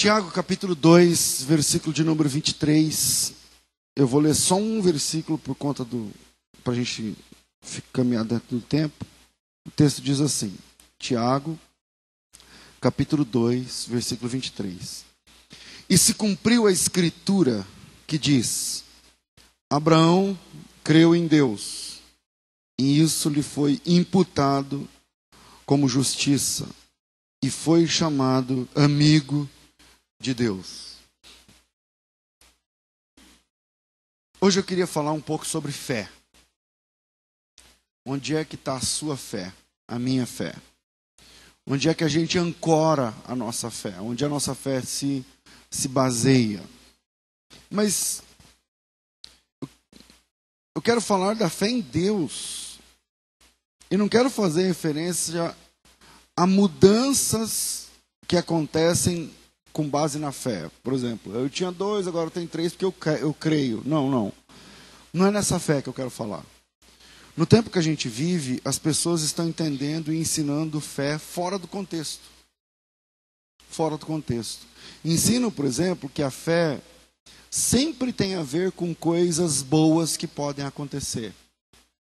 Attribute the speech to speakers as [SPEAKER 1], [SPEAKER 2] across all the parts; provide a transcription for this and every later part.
[SPEAKER 1] Tiago capítulo 2, versículo de número 23. Eu vou ler só um versículo por conta do. para a gente caminhar dentro do tempo. O texto diz assim: Tiago, capítulo 2, versículo 23. E se cumpriu a escritura que diz: Abraão creu em Deus, e isso lhe foi imputado como justiça, e foi chamado amigo de Deus. Hoje eu queria falar um pouco sobre fé. Onde é que está a sua fé, a minha fé? Onde é que a gente ancora a nossa fé? Onde a nossa fé se, se baseia? Mas eu quero falar da fé em Deus. E não quero fazer referência a mudanças que acontecem com base na fé. Por exemplo, eu tinha dois, agora eu tenho três porque eu, eu creio. Não, não. Não é nessa fé que eu quero falar. No tempo que a gente vive, as pessoas estão entendendo e ensinando fé fora do contexto. Fora do contexto. Ensinam, por exemplo, que a fé sempre tem a ver com coisas boas que podem acontecer.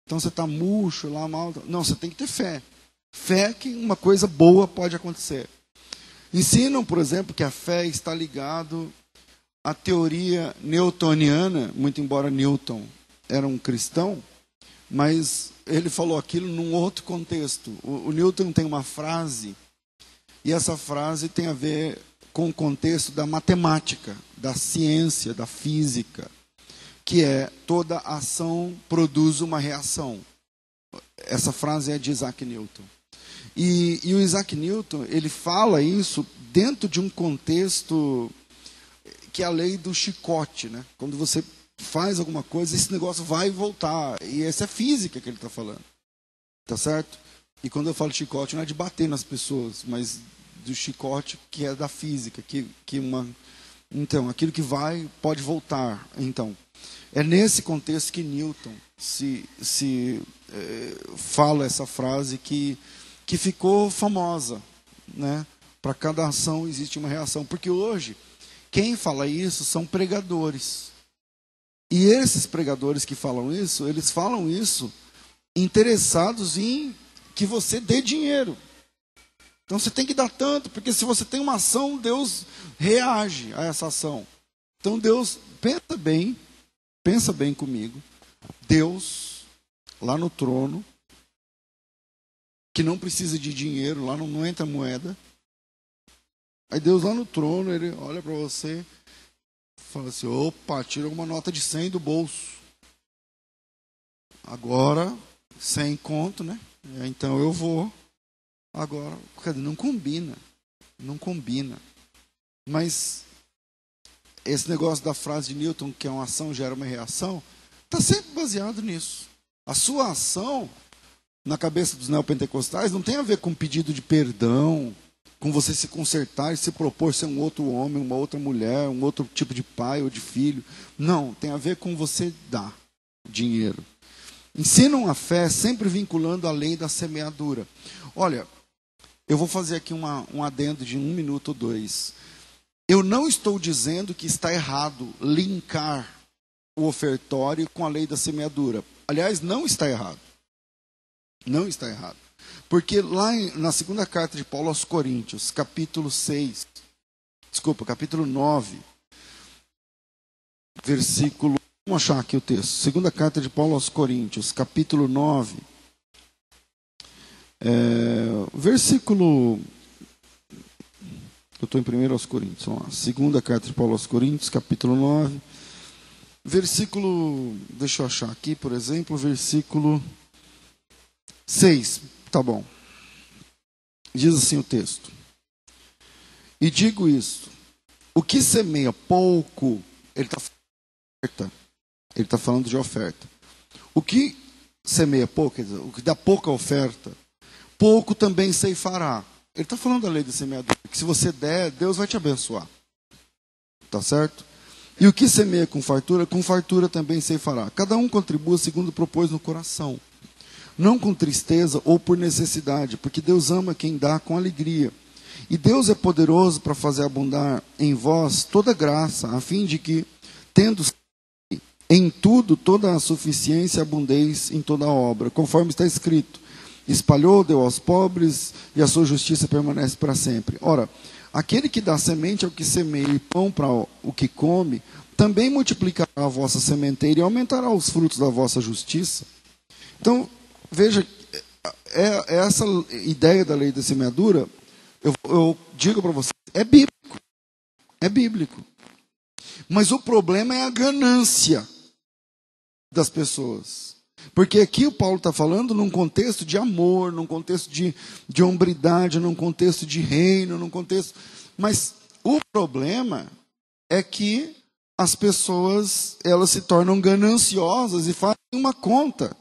[SPEAKER 1] Então você está murcho lá, mal. Não, você tem que ter fé. Fé que uma coisa boa pode acontecer. Ensinam, por exemplo, que a fé está ligado à teoria newtoniana, muito embora Newton era um cristão, mas ele falou aquilo num outro contexto. O, o Newton tem uma frase, e essa frase tem a ver com o contexto da matemática, da ciência, da física, que é toda ação produz uma reação. Essa frase é de Isaac Newton. E, e, o Isaac Newton, ele fala isso dentro de um contexto que é a lei do chicote, né? Quando você faz alguma coisa, esse negócio vai voltar. E essa é física que ele está falando. Tá certo? E quando eu falo chicote, não é de bater nas pessoas, mas do chicote que é da física, que, que uma. Então, aquilo que vai pode voltar. Então, é nesse contexto que Newton se, se eh, fala essa frase que, que ficou famosa, né? Para cada ação existe uma reação, porque hoje quem fala isso são pregadores. E esses pregadores que falam isso, eles falam isso interessados em que você dê dinheiro. Então você tem que dar tanto, porque se você tem uma ação, Deus reage a essa ação. Então Deus, pensa bem, pensa bem comigo. Deus, lá no trono, que não precisa de dinheiro, lá não, não entra moeda. Aí Deus lá no trono, ele olha para você Fala assim, opa, tira uma nota de 100 do bolso. Agora, sem conto, né? Então eu vou. Agora, não combina. Não combina. Mas esse negócio da frase de Newton, que é uma ação gera uma reação, está sempre baseado nisso. A sua ação, na cabeça dos neopentecostais, não tem a ver com pedido de perdão, com você se consertar e se propor ser um outro homem, uma outra mulher, um outro tipo de pai ou de filho. Não, tem a ver com você dar dinheiro. Ensinam a fé sempre vinculando a lei da semeadura. Olha, eu vou fazer aqui uma, um adendo de um minuto ou dois. Eu não estou dizendo que está errado linkar o ofertório com a lei da semeadura. Aliás, não está errado. Não está errado. Porque lá na segunda carta de Paulo aos Coríntios, capítulo 6, desculpa, capítulo 9, versículo. Vamos achar aqui o texto. Segunda carta de Paulo aos Coríntios, capítulo 9, é, versículo. Eu estou em primeiro aos Coríntios, vamos lá. Segunda carta de Paulo aos Coríntios, capítulo 9, versículo. Deixa eu achar aqui, por exemplo, versículo 6. Tá bom. Diz assim o texto. E digo isso: o que semeia pouco, ele está falando Ele está falando de oferta. O que semeia pouco, dizer, o que dá pouca oferta, pouco também ceifará. Ele está falando da lei do semeador, que se você der, Deus vai te abençoar. Tá certo? E o que semeia com fartura, com fartura também ceifará. Cada um contribua segundo propôs no coração não com tristeza ou por necessidade, porque Deus ama quem dá com alegria. E Deus é poderoso para fazer abundar em vós toda graça, a fim de que, tendo em tudo toda a suficiência, abundeis em toda a obra, conforme está escrito: espalhou, deu aos pobres, e a sua justiça permanece para sempre. Ora, aquele que dá semente ao que semeia e pão para o que come, também multiplicará a vossa sementeira e aumentará os frutos da vossa justiça. Então, veja, é, é essa ideia da lei da semeadura, eu, eu digo para vocês, é bíblico. É bíblico. Mas o problema é a ganância das pessoas. Porque aqui o Paulo está falando num contexto de amor, num contexto de, de hombridade, num contexto de reino, num contexto. Mas o problema é que as pessoas elas se tornam gananciosas e fazem uma conta.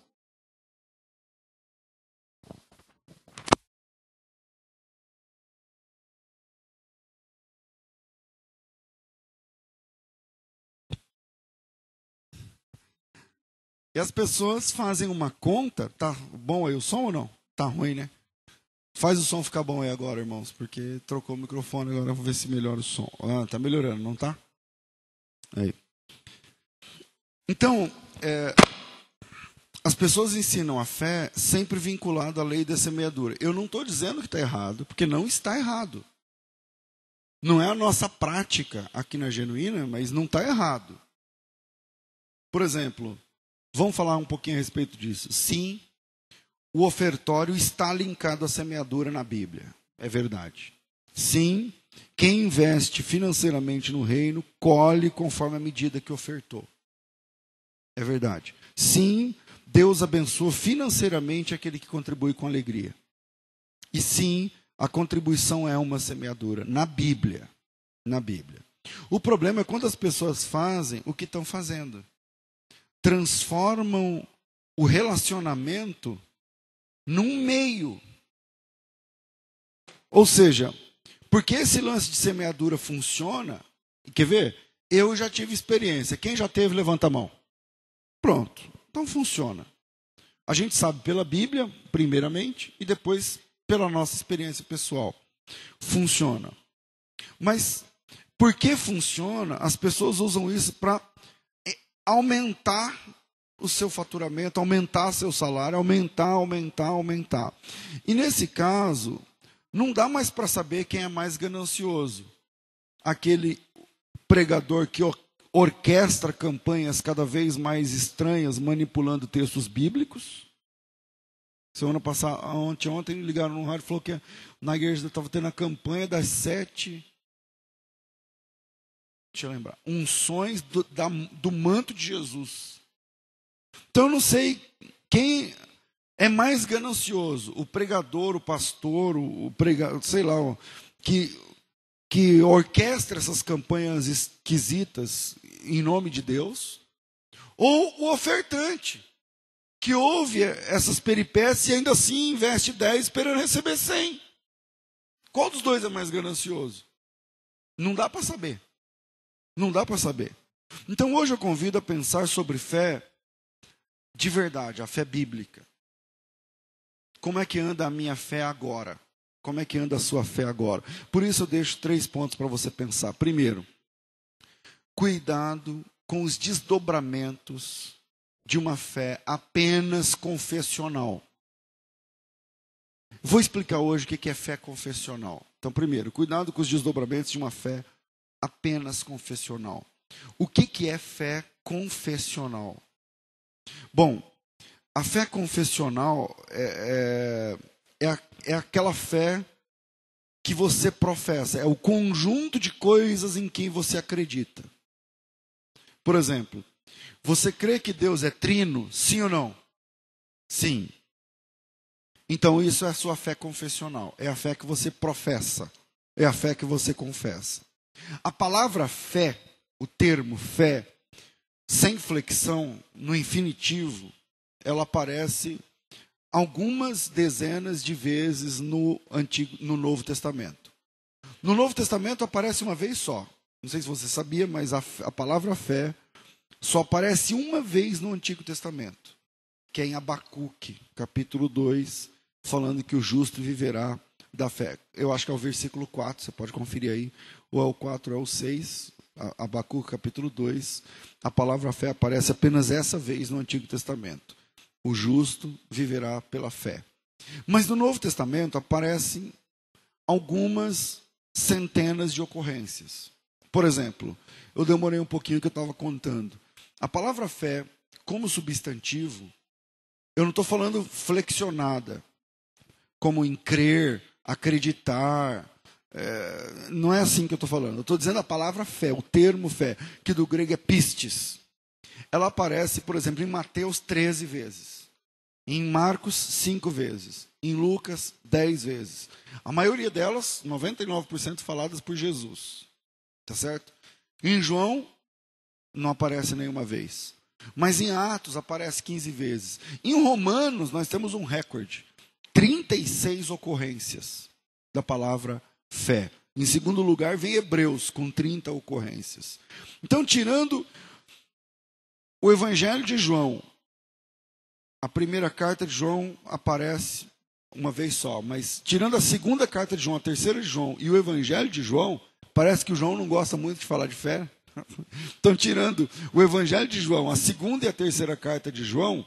[SPEAKER 1] E as pessoas fazem uma conta, tá bom aí o som ou não? Tá ruim, né? Faz o som ficar bom aí agora, irmãos, porque trocou o microfone agora, vou ver se melhora o som. Ah, tá melhorando, não tá? Aí. Então, é, as pessoas ensinam a fé sempre vinculada à lei da semeadura. Eu não estou dizendo que está errado, porque não está errado. Não é a nossa prática aqui na Genuína, mas não está errado. Por exemplo, vamos falar um pouquinho a respeito disso. Sim, o ofertório está linkado à semeadura na Bíblia. É verdade. Sim, quem investe financeiramente no reino, colhe conforme a medida que ofertou. É verdade. Sim, Deus abençoa financeiramente aquele que contribui com alegria. E sim, a contribuição é uma semeadura na Bíblia. Na Bíblia. O problema é quando as pessoas fazem o que estão fazendo. Transformam o relacionamento num meio. Ou seja, porque esse lance de semeadura funciona, quer ver? Eu já tive experiência. Quem já teve, levanta a mão. Pronto. Então funciona. A gente sabe pela Bíblia, primeiramente, e depois pela nossa experiência pessoal. Funciona. Mas por que funciona? As pessoas usam isso para aumentar o seu faturamento, aumentar seu salário, aumentar, aumentar, aumentar. E nesse caso, não dá mais para saber quem é mais ganancioso. Aquele pregador que orquestra campanhas cada vez mais estranhas, manipulando textos bíblicos. Semana passada, ontem, ontem ligaram no rádio e falou que na igreja estava tendo a campanha das sete. Deixa eu lembrar. Unções do, da, do manto de Jesus. Então eu não sei quem é mais ganancioso, o pregador, o pastor, o pregador, sei lá, que, que orquestra essas campanhas esquisitas em nome de Deus, ou o ofertante, que ouve essas peripécias e ainda assim investe 10 esperando receber 100. Qual dos dois é mais ganancioso? Não dá para saber. Não dá para saber. Então hoje eu convido a pensar sobre fé de verdade, a fé bíblica. Como é que anda a minha fé agora? Como é que anda a sua fé agora? Por isso eu deixo três pontos para você pensar. Primeiro, cuidado com os desdobramentos de uma fé apenas confessional. Vou explicar hoje o que é fé confessional. Então, primeiro, cuidado com os desdobramentos de uma fé apenas confessional. O que é fé confessional? Bom, a fé confessional é, é, é, é aquela fé que você professa, é o conjunto de coisas em quem você acredita. Por exemplo, você crê que Deus é trino, sim ou não? Sim. Então isso é a sua fé confessional, é a fé que você professa, é a fé que você confessa. A palavra fé, o termo fé, sem flexão, no infinitivo, ela aparece algumas dezenas de vezes no, Antigo, no Novo Testamento. No Novo Testamento aparece uma vez só. Não sei se você sabia, mas a, a palavra fé só aparece uma vez no Antigo Testamento, que é em Abacuque, capítulo 2, falando que o justo viverá da fé. Eu acho que é o versículo 4, você pode conferir aí. Ou é o 4 ou é o 6, Abacu capítulo 2. A palavra fé aparece apenas essa vez no Antigo Testamento. O justo viverá pela fé. Mas no Novo Testamento aparecem algumas centenas de ocorrências. Por exemplo, eu demorei um pouquinho que eu estava contando. A palavra fé, como substantivo, eu não estou falando flexionada, como em crer, acreditar. É, não é assim que eu estou falando. Eu estou dizendo a palavra fé, o termo fé, que do grego é pistes. Ela aparece, por exemplo, em Mateus 13 vezes, em Marcos 5 vezes, em Lucas 10 vezes. A maioria delas, 99% faladas por Jesus. Tá certo? Em João, não aparece nenhuma vez. Mas em Atos aparece 15 vezes. Em Romanos, nós temos um recorde: 36 ocorrências da palavra fé. Em segundo lugar, vem Hebreus, com 30 ocorrências. Então, tirando o Evangelho de João, a primeira carta de João aparece uma vez só, mas tirando a segunda carta de João, a terceira de João e o Evangelho de João, parece que o João não gosta muito de falar de fé. Estão tirando o Evangelho de João, a segunda e a terceira carta de João.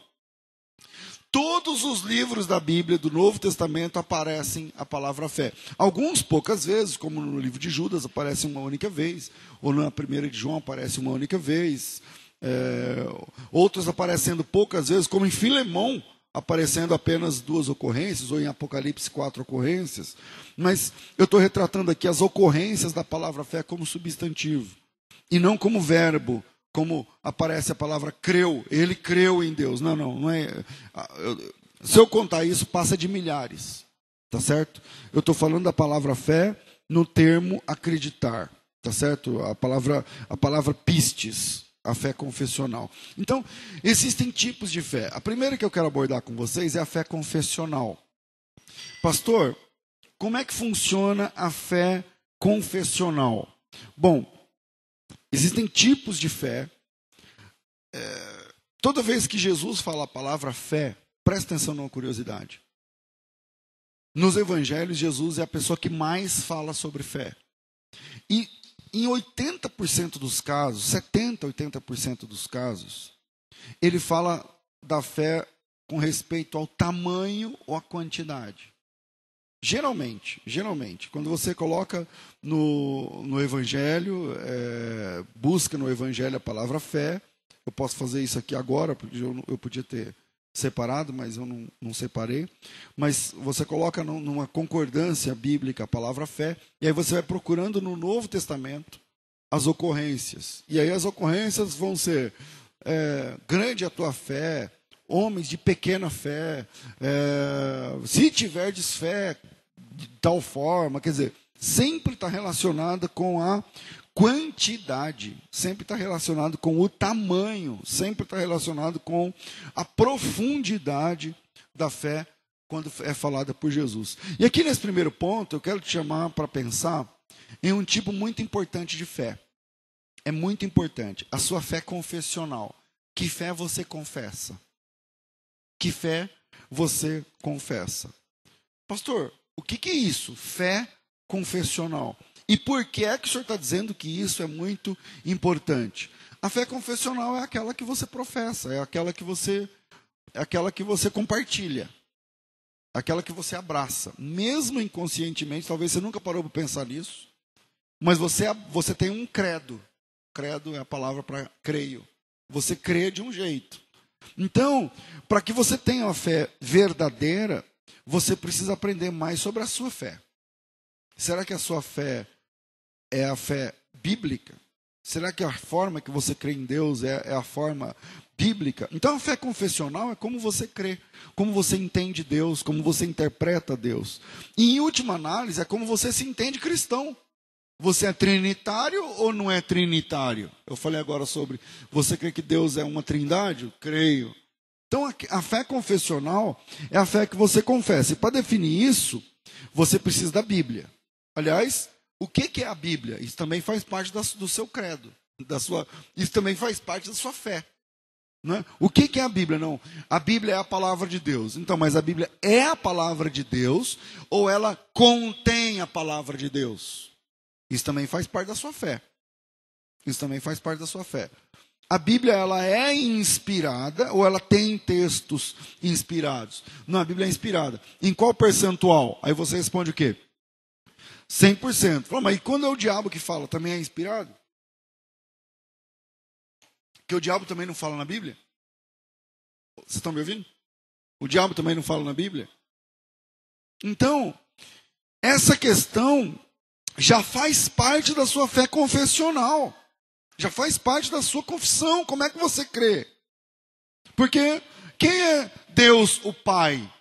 [SPEAKER 1] Todos os livros da Bíblia do Novo Testamento aparecem a palavra fé. Alguns poucas vezes, como no livro de Judas aparece uma única vez, ou na primeira de João aparece uma única vez. É, outros aparecendo poucas vezes, como em Filemão, aparecendo apenas duas ocorrências, ou em Apocalipse quatro ocorrências. Mas eu estou retratando aqui as ocorrências da palavra fé como substantivo e não como verbo, como aparece a palavra creu. Ele creu em Deus. Não, não, não é. Se eu contar isso, passa de milhares. Tá certo? Eu estou falando da palavra fé no termo acreditar. Tá certo? A palavra, a palavra pistes, a fé confessional. Então, existem tipos de fé. A primeira que eu quero abordar com vocês é a fé confessional. Pastor, como é que funciona a fé confessional? Bom, Existem tipos de fé. É, toda vez que Jesus fala a palavra fé, presta atenção numa curiosidade. Nos evangelhos, Jesus é a pessoa que mais fala sobre fé. E em 80% dos casos, 70, 80% dos casos, ele fala da fé com respeito ao tamanho ou à quantidade. Geralmente, geralmente, quando você coloca no, no Evangelho, é, busca no Evangelho a palavra fé, eu posso fazer isso aqui agora, porque eu, eu podia ter separado, mas eu não, não separei. Mas você coloca numa concordância bíblica a palavra fé, e aí você vai procurando no Novo Testamento as ocorrências. E aí as ocorrências vão ser é, grande a tua fé, homens de pequena fé, é, se tiverdes fé de tal forma, quer dizer, sempre está relacionada com a quantidade, sempre está relacionado com o tamanho, sempre está relacionado com a profundidade da fé quando é falada por Jesus. E aqui nesse primeiro ponto, eu quero te chamar para pensar em um tipo muito importante de fé. É muito importante. A sua fé confessional. Que fé você confessa? Que fé você confessa? Pastor, o que, que é isso? Fé confessional. E por que é que o senhor está dizendo que isso é muito importante? A fé confessional é aquela que você professa, é aquela que você, é aquela que você compartilha, é aquela que você abraça, mesmo inconscientemente. Talvez você nunca parou para pensar nisso, mas você, você tem um credo. Credo é a palavra para creio. Você crê de um jeito. Então, para que você tenha uma fé verdadeira, você precisa aprender mais sobre a sua fé. Será que a sua fé é a fé bíblica? Será que a forma que você crê em Deus é, é, a forma bíblica? Então a fé confessional é como você crê, como você entende Deus, como você interpreta Deus. E em última análise, é como você se entende cristão. Você é trinitário ou não é trinitário? Eu falei agora sobre você crê que Deus é uma trindade? Eu creio. Então a, fé confessional é a fé que você confessa. E para definir isso, você precisa da Bíblia. Aliás, o que, é a Bíblia? Isso também faz parte do seu credo, da sua, isso também faz parte da sua fé. Né? O que, que é a Bíblia? Não, a Bíblia é a palavra de Deus. Então, mas a Bíblia é a palavra de Deus ou ela contém a palavra de Deus? Isso também faz parte da sua fé. Isso também faz parte da sua fé. A Bíblia ela é inspirada ou ela tem textos inspirados? Não, a Bíblia é inspirada. Em qual percentual? Aí você responde o quê? 100%. Fala, mas e quando é o diabo que fala? Também é inspirado? Que o diabo também não fala na Bíblia? Vocês estão me ouvindo? O diabo também não fala na Bíblia? Então, essa questão já faz parte da sua fé confessional. Já faz parte da sua confissão. Como é que você crê? Porque quem é Deus o Pai?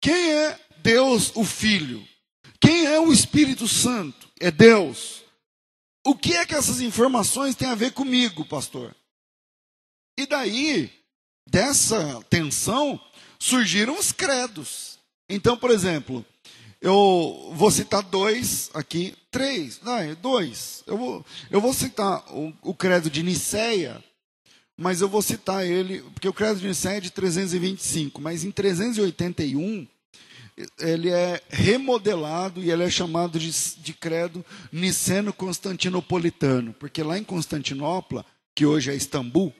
[SPEAKER 1] Quem é Deus o Filho? Quem é o Espírito Santo? É Deus. O que é que essas informações têm a ver comigo, pastor? E daí, dessa tensão, surgiram os credos. Então, por exemplo, eu vou citar dois aqui, três, não, é dois. Eu vou, eu vou citar o, o credo de Niceia, mas eu vou citar ele, porque o credo de Niceia é de 325, mas em 381 ele é remodelado e ele é chamado de, de credo niceno-constantinopolitano, porque lá em Constantinopla, que hoje é Istambul,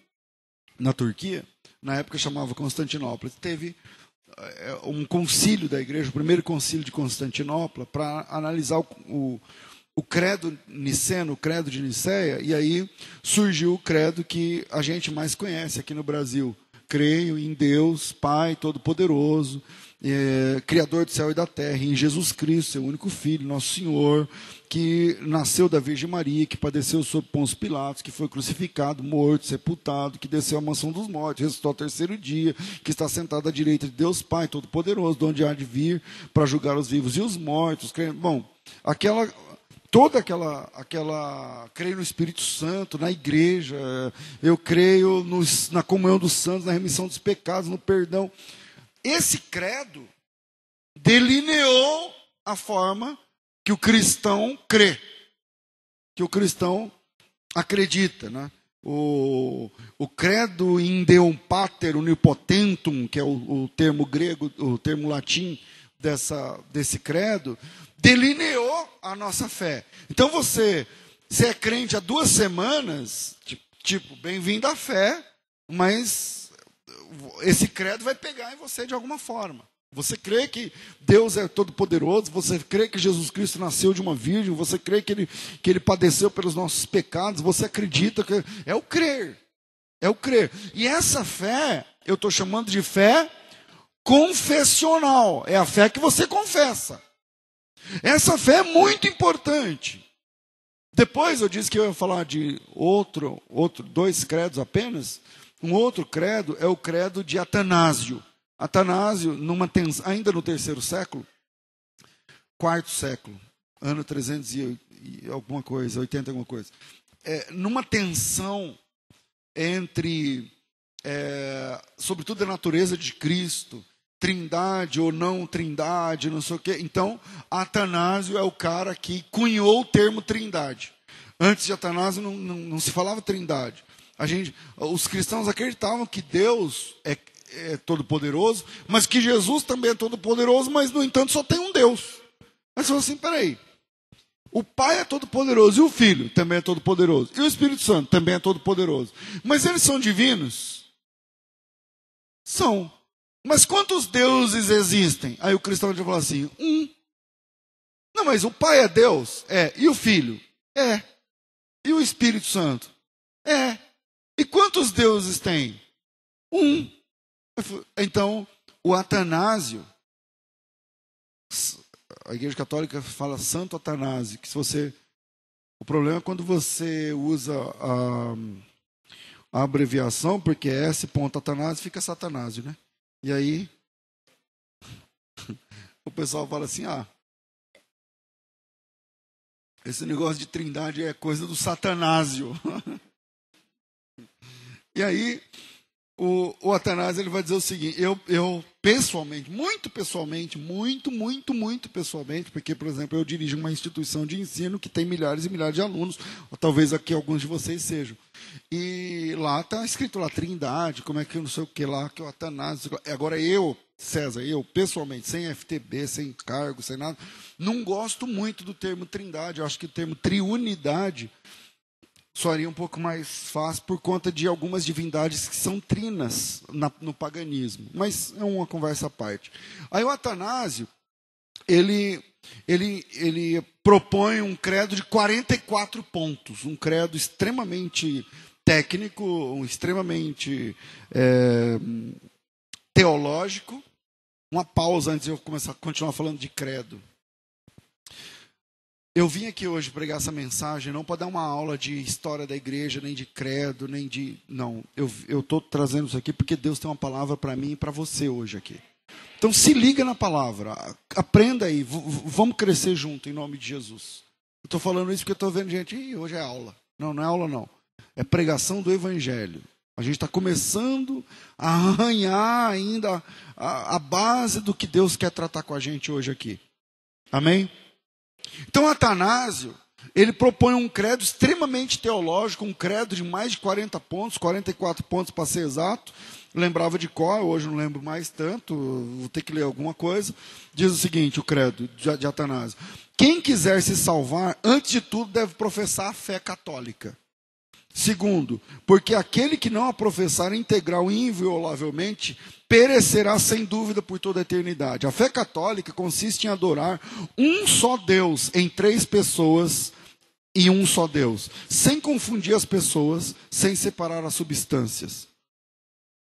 [SPEAKER 1] na Turquia, na época chamava Constantinopla, teve um concílio da igreja, o primeiro concílio de Constantinopla, para analisar o, o, o, credo niceno, o credo de Nicéia, e aí surgiu o credo que a gente mais conhece aqui no Brasil. Creio em Deus, Pai Todo-Poderoso, é, Criador do céu e da terra, em Jesus Cristo, seu único Filho, nosso Senhor, que nasceu da Virgem Maria, que padeceu sob Pôncio Pilatos, que foi crucificado, morto, sepultado, que desceu à mansão dos mortos, ressuscitou ao terceiro dia, que está sentado à direita de Deus Pai Todo-Poderoso, de onde há de vir para julgar os vivos e os mortos. Bom, aquela toda aquela, aquela, creio no Espírito Santo, na igreja, eu creio nos, na comunhão dos santos, na remissão dos pecados, no perdão. Esse credo delineou a forma que o cristão crê, que o cristão acredita. Né? O, o credo in Deum Pater Unipotentum, que é o, o termo grego, o termo latim dessa, desse credo, delineou a nossa fé. Então você, você é crente há duas semanas, tipo bem-vindo à fé, mas esse credo vai pegar em você de alguma forma. Você crê que Deus é todo-poderoso, você crê que Jesus Cristo nasceu de uma virgem, você crê que ele, que ele padeceu pelos nossos pecados, você acredita que. É o crer. É o crer. E essa fé, eu estou chamando de fé confessional. É a fé que você confessa. Essa fé é muito importante. Depois eu disse que eu ia falar de outro, outro dois credos apenas. Um outro credo é o credo de Atanásio. Atanásio, numa ainda no terceiro século, quarto século, ano 300 e alguma coisa, 80 alguma coisa, é, numa tensão entre, é, sobretudo, a natureza de Cristo, trindade ou não trindade, não sei o quê. Então, Atanásio é o cara que cunhou o termo trindade. Antes de Atanásio não, não, não se falava trindade. A gente, os cristãos acreditavam que Deus é, é todo-poderoso, mas que Jesus também é todo-poderoso, mas no entanto só tem um Deus. Mas falou assim: peraí. O Pai é todo-poderoso e o Filho também é todo-poderoso. E o Espírito Santo também é todo-poderoso. Mas eles são divinos? São. Mas quantos deuses existem? Aí o cristão vai falar assim: um. Não, mas o Pai é Deus? É. E o Filho? É. E o Espírito Santo? É. E quantos deuses tem? Um. Então, o Atanásio, a Igreja Católica fala Santo Atanásio, que se você. O problema é quando você usa a, a abreviação, porque é S. Atanásio fica Satanásio, né? E aí. o pessoal fala assim: ah, esse negócio de trindade é coisa do Satanásio. E aí, o, o Atanásio ele vai dizer o seguinte: eu, eu pessoalmente, muito pessoalmente, muito, muito, muito pessoalmente, porque, por exemplo, eu dirijo uma instituição de ensino que tem milhares e milhares de alunos, ou talvez aqui alguns de vocês sejam. E lá está escrito lá Trindade, como é que eu não sei o que lá, que o Atanásio. Agora eu, César, eu pessoalmente, sem FTB, sem cargo, sem nada, não gosto muito do termo Trindade. Eu acho que o termo triunidade soaria um pouco mais fácil por conta de algumas divindades que são trinas na, no paganismo. Mas é uma conversa à parte. Aí o Atanásio, ele, ele, ele propõe um credo de 44 pontos, um credo extremamente técnico, um extremamente é, teológico. Uma pausa antes de eu começar continuar falando de credo. Eu vim aqui hoje pregar essa mensagem não para dar uma aula de história da igreja, nem de credo, nem de. Não, eu estou trazendo isso aqui porque Deus tem uma palavra para mim e para você hoje aqui. Então se liga na palavra, aprenda aí, vamos crescer junto em nome de Jesus. Eu estou falando isso porque estou vendo gente, Ih, hoje é aula. Não, não é aula não. É pregação do evangelho. A gente está começando a arranhar ainda a, a base do que Deus quer tratar com a gente hoje aqui. Amém? Então, Atanásio, ele propõe um credo extremamente teológico, um credo de mais de 40 pontos, 44 pontos para ser exato. Lembrava de cor, hoje não lembro mais tanto, vou ter que ler alguma coisa. Diz o seguinte: o credo de, de Atanásio. Quem quiser se salvar, antes de tudo, deve professar a fé católica. Segundo, porque aquele que não a professar integral e inviolavelmente perecerá sem dúvida por toda a eternidade. A fé católica consiste em adorar um só Deus em três pessoas e um só Deus, sem confundir as pessoas, sem separar as substâncias.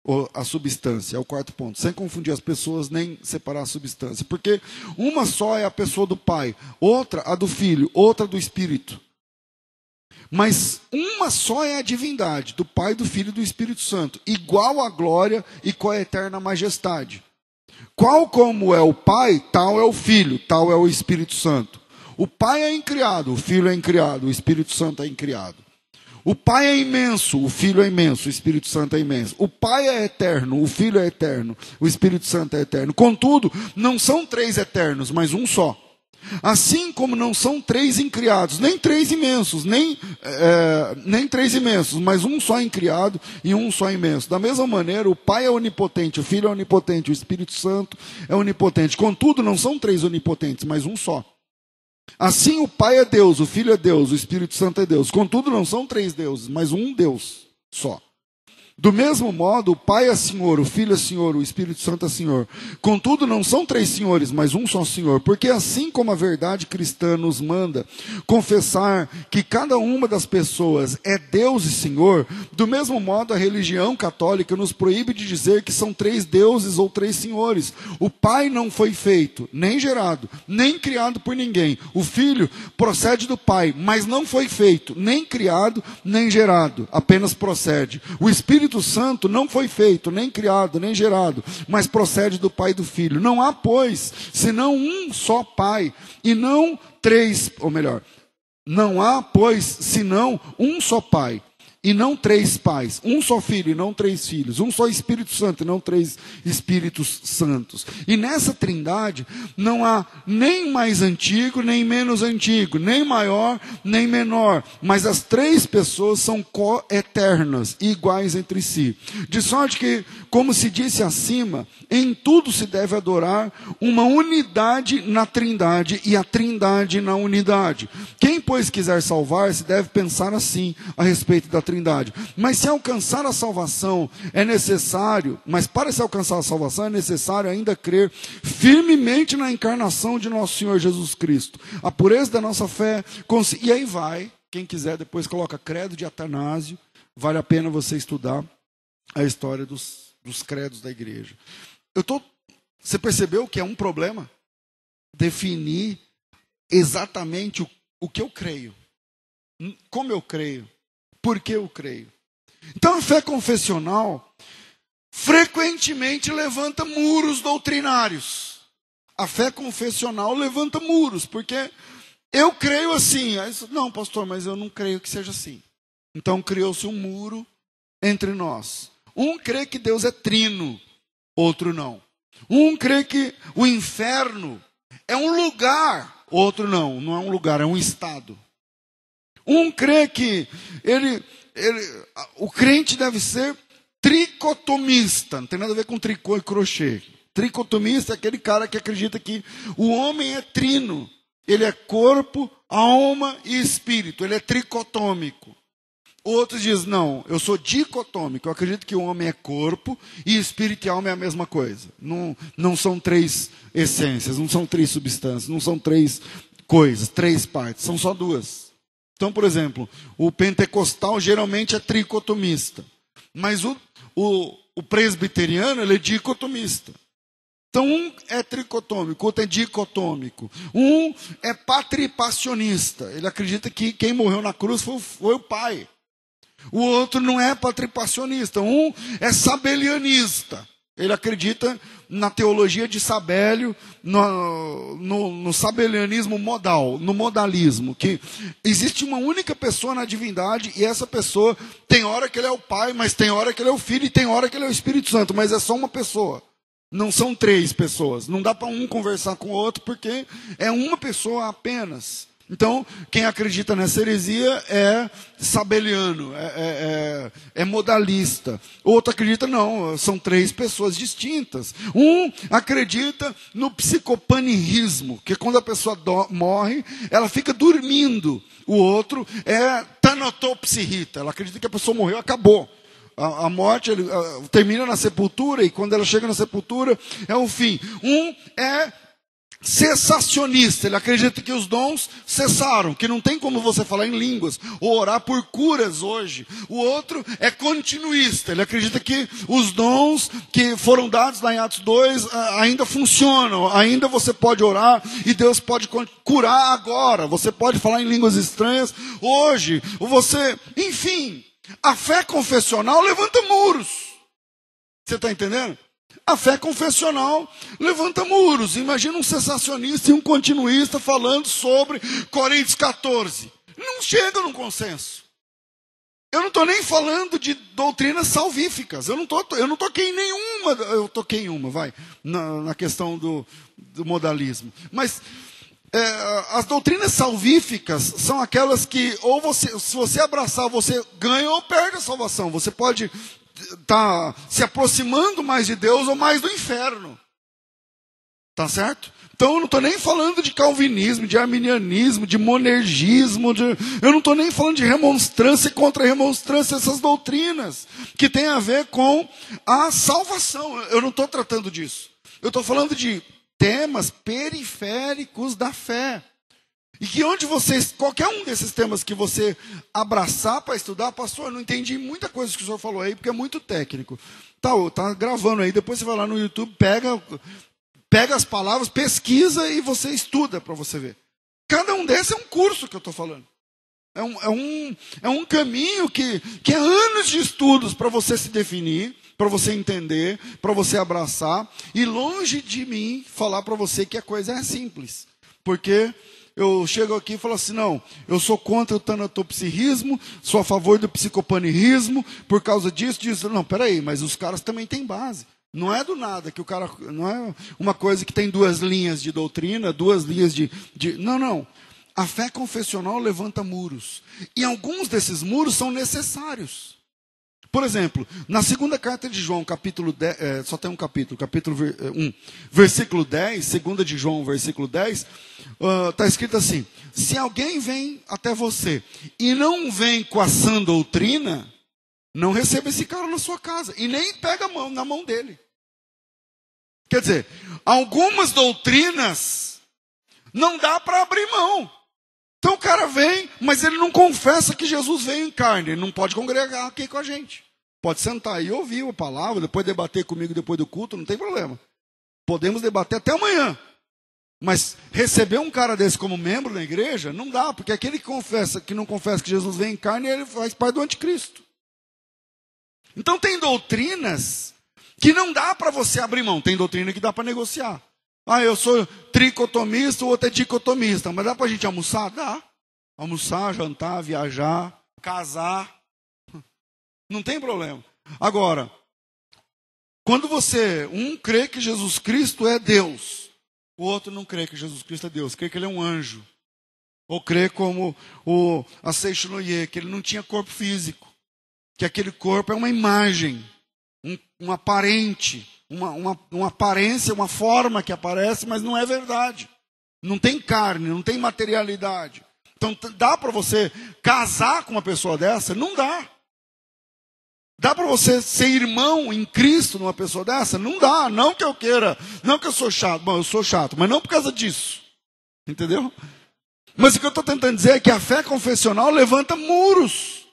[SPEAKER 1] Ou a substância, é o quarto ponto. Sem confundir as pessoas, nem separar a substância. Porque uma só é a pessoa do Pai, outra a do Filho, outra do Espírito. Mas uma só é a divindade, do Pai, do Filho e do Espírito Santo, igual à glória e com a eterna majestade. Qual como é o Pai, tal é o Filho, tal é o Espírito Santo. O Pai é incriado, o Filho é incriado, o Espírito Santo é incriado. O Pai é imenso, o Filho é imenso, o Espírito Santo é imenso. O Pai é eterno, o Filho é eterno, o Espírito Santo é eterno. Contudo, não são três eternos, mas um só. Assim como não são três incriados, nem três imensos, nem, é, nem três imensos, mas um só incriado e um só imenso. Da mesma maneira, o Pai é onipotente, o Filho é onipotente, o Espírito Santo é onipotente. Contudo, não são três onipotentes, mas um só. Assim, o Pai é Deus, o Filho é Deus, o Espírito Santo é Deus. Contudo, não são três deuses, mas um Deus só. Do mesmo modo, o Pai é Senhor, o Filho é Senhor, o Espírito Santo é Senhor. Contudo, não são três senhores, mas um só Senhor. Porque assim como a verdade cristã nos manda confessar que cada uma das pessoas é Deus e Senhor, do mesmo modo a religião católica nos proíbe de dizer que são três deuses ou três senhores. O Pai não foi feito, nem gerado, nem criado por ninguém. O Filho procede do Pai, mas não foi feito, nem criado, nem gerado, apenas procede. O Espírito Espírito Santo não foi feito, nem criado, nem gerado, mas procede do Pai e do Filho. Não há, pois, senão um só Pai, e não três, ou melhor, não há, pois, senão um só Pai e não três pais, um só filho e não três filhos, um só Espírito Santo e não três Espíritos Santos. E nessa trindade não há nem mais antigo, nem menos antigo, nem maior, nem menor, mas as três pessoas são co-eternas iguais entre si. De sorte que, como se disse acima, em tudo se deve adorar uma unidade na trindade e a trindade na unidade. Quem, pois, quiser salvar-se deve pensar assim a respeito da trindade Mas se alcançar a salvação é necessário, mas para se alcançar a salvação é necessário ainda crer firmemente na encarnação de nosso Senhor Jesus Cristo. A pureza da nossa fé, e aí vai, quem quiser depois coloca credo de Atanásio, vale a pena você estudar a história dos, dos credos da igreja. Eu tô, você percebeu que é um problema? Definir exatamente o, o que eu creio. Como eu creio porque eu creio. Então a fé confessional frequentemente levanta muros doutrinários. A fé confessional levanta muros, porque eu creio assim. Não, pastor, mas eu não creio que seja assim. Então criou-se um muro entre nós. Um crê que Deus é trino, outro não. Um crê que o inferno é um lugar, outro não, não é um lugar, é um estado. Um crê que ele, ele, o crente deve ser tricotomista, não tem nada a ver com tricô e crochê. Tricotomista é aquele cara que acredita que o homem é trino. Ele é corpo, alma e espírito. Ele é tricotômico. Outros dizem, não, eu sou dicotômico. Eu acredito que o homem é corpo e espírito e alma é a mesma coisa. Não, não são três essências, não são três substâncias, não são três coisas, três partes, são só duas. Então, por exemplo, o pentecostal geralmente é tricotomista. Mas o, o, o presbiteriano ele é dicotomista. Então, um é tricotômico, outro é dicotômico. Um é patripassionista. Ele acredita que quem morreu na cruz foi, foi o pai. O outro não é patripassionista. Um é sabelianista. Ele acredita na teologia de Sabélio, no, no, no, sabelianismo modal, no modalismo, que existe uma única pessoa na divindade e essa pessoa tem hora que ele é o Pai, mas tem hora que ele é o Filho e tem hora que ele é o Espírito Santo, mas é só uma pessoa. Não são três pessoas. Não dá para um conversar com o outro porque é uma pessoa apenas. Então, quem acredita nessa heresia é sabeliano, é, é, é, é, modalista. Outro acredita, não, são três pessoas distintas. Um acredita no psicopanirrismo, que quando a pessoa do, morre, ela fica dormindo. O outro é tanotopsirrita, ela acredita que a pessoa morreu, acabou. A, a morte ele, a, termina na sepultura, e quando ela chega na sepultura, é o fim. Um é cessacionista, ele acredita que os dons cessaram, que não tem como você falar em línguas ou orar por curas hoje. O outro é continuista, ele acredita que os dons que foram dados lá em Atos 2 ainda funcionam, ainda você pode orar e Deus pode curar agora, você pode falar em línguas estranhas hoje, ou você, enfim, a fé confessional levanta muros. Você está entendendo? A fé confessional levanta muros. Imagina um sensacionista e um continuista falando sobre Coríntios 14. Não chega num consenso. Eu não estou nem falando de doutrinas salvíficas. Eu não, tô, eu não toquei em nenhuma. Eu toquei em uma, vai, na, na questão do, do modalismo. Mas é, as doutrinas salvíficas são aquelas que, ou você, se você abraçar, você ganha ou perde a salvação. Você pode está se aproximando mais de Deus ou mais do inferno. Tá certo? Então eu não estou nem falando de calvinismo, de arminianismo, de monergismo, de... eu não estou nem falando de remonstrância e contra-remonstrância, essas doutrinas que tem a ver com a salvação. Eu não estou tratando disso. Eu estou falando de temas periféricos da fé. E que onde vocês, qualquer um desses temas que você abraçar para estudar, pastor, eu não entendi muita coisa que o senhor falou aí, porque é muito técnico. Tá, tá gravando aí, depois você vai lá no YouTube, pega, pega as palavras, pesquisa e você estuda para você ver. Cada um desses é um curso que eu estou falando. É um, é, um, é um caminho que, que é anos de estudos para você se definir, para você entender, para você abraçar. E longe de mim falar para você que a coisa é simples. Porque eu chego aqui e falo assim: não, eu sou contra o tanatopsirrismo, sou a favor do psicopanirrismo, por causa disso, disso. Não, peraí, mas os caras também têm base. Não é do nada que o cara. Não é uma coisa que tem duas linhas de doutrina, duas linhas de. de não, não. A fé confessional levanta muros. E alguns desses muros são necessários. Por exemplo, na segunda carta de João, capítulo 10, é, só tem um capítulo, capítulo 1, é, versículo 10, segunda de João, versículo 10, está uh, escrito assim: Se alguém vem até você e não vem com a sã doutrina, não receba esse cara na sua casa e nem pega mão na mão dele. Quer dizer, algumas doutrinas não dá para abrir mão. Então o cara vem, mas ele não confessa que Jesus veio em carne, ele não pode congregar aqui com a gente. Pode sentar e ouvir a palavra, depois debater comigo depois do culto, não tem problema. Podemos debater até amanhã. Mas receber um cara desse como membro da igreja, não dá, porque aquele que confessa, que não confessa que Jesus vem em carne, ele faz parte do anticristo. Então tem doutrinas que não dá para você abrir mão, tem doutrina que dá para negociar. Ah, eu sou tricotomista, o outro é dicotomista, mas dá para a gente almoçar? Dá. Almoçar, jantar, viajar, casar. Não tem problema. Agora, Quando você, um crê que Jesus Cristo é Deus, o outro não crê que Jesus Cristo é Deus, crê que ele é um anjo. Ou crê como o Asseixo Noye, que ele não tinha corpo físico. Que aquele corpo é uma imagem, um, um aparente, uma, uma, uma aparência, uma forma que aparece, mas não é verdade. Não tem carne, não tem materialidade. Então dá para você casar com uma pessoa dessa? Não dá. Dá para você ser irmão em Cristo numa pessoa dessa? Não dá. Não que eu queira, não que eu sou chato. Bom, eu sou chato, mas não por causa disso. Entendeu? Mas o que eu estou tentando dizer é que a fé confessional levanta muros.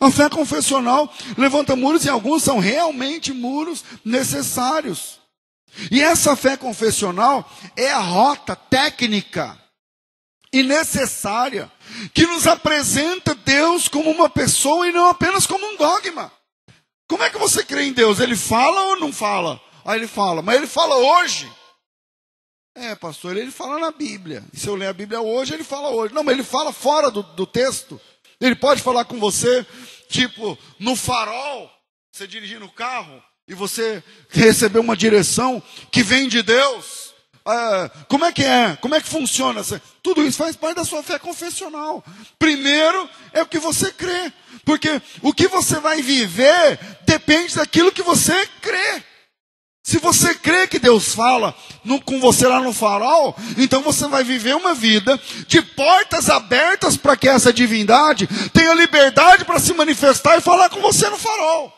[SPEAKER 1] A fé confessional levanta muros e alguns são realmente muros necessários. E essa fé confessional é a rota técnica e necessária que nos apresenta Deus como uma pessoa e não apenas como um dogma. Como é que você crê em Deus? Ele fala ou não fala? Aí ele fala, mas ele fala hoje. É, pastor, ele fala na Bíblia. E se eu ler a Bíblia hoje, ele fala hoje. Não, mas ele fala fora do, do texto. Ele pode falar com você, tipo, no farol, você dirigindo o carro, e você recebeu uma direção que vem de Deus. Ah, como é que é? Como é que funciona? Tudo isso faz parte da sua fé confessional. Primeiro é o que você crê. Porque o que você vai viver depende daquilo que você crê. Se você crê que Deus fala no, com você lá no farol, então você vai viver uma vida de portas abertas para que essa divindade tenha liberdade para se manifestar e falar com você no farol.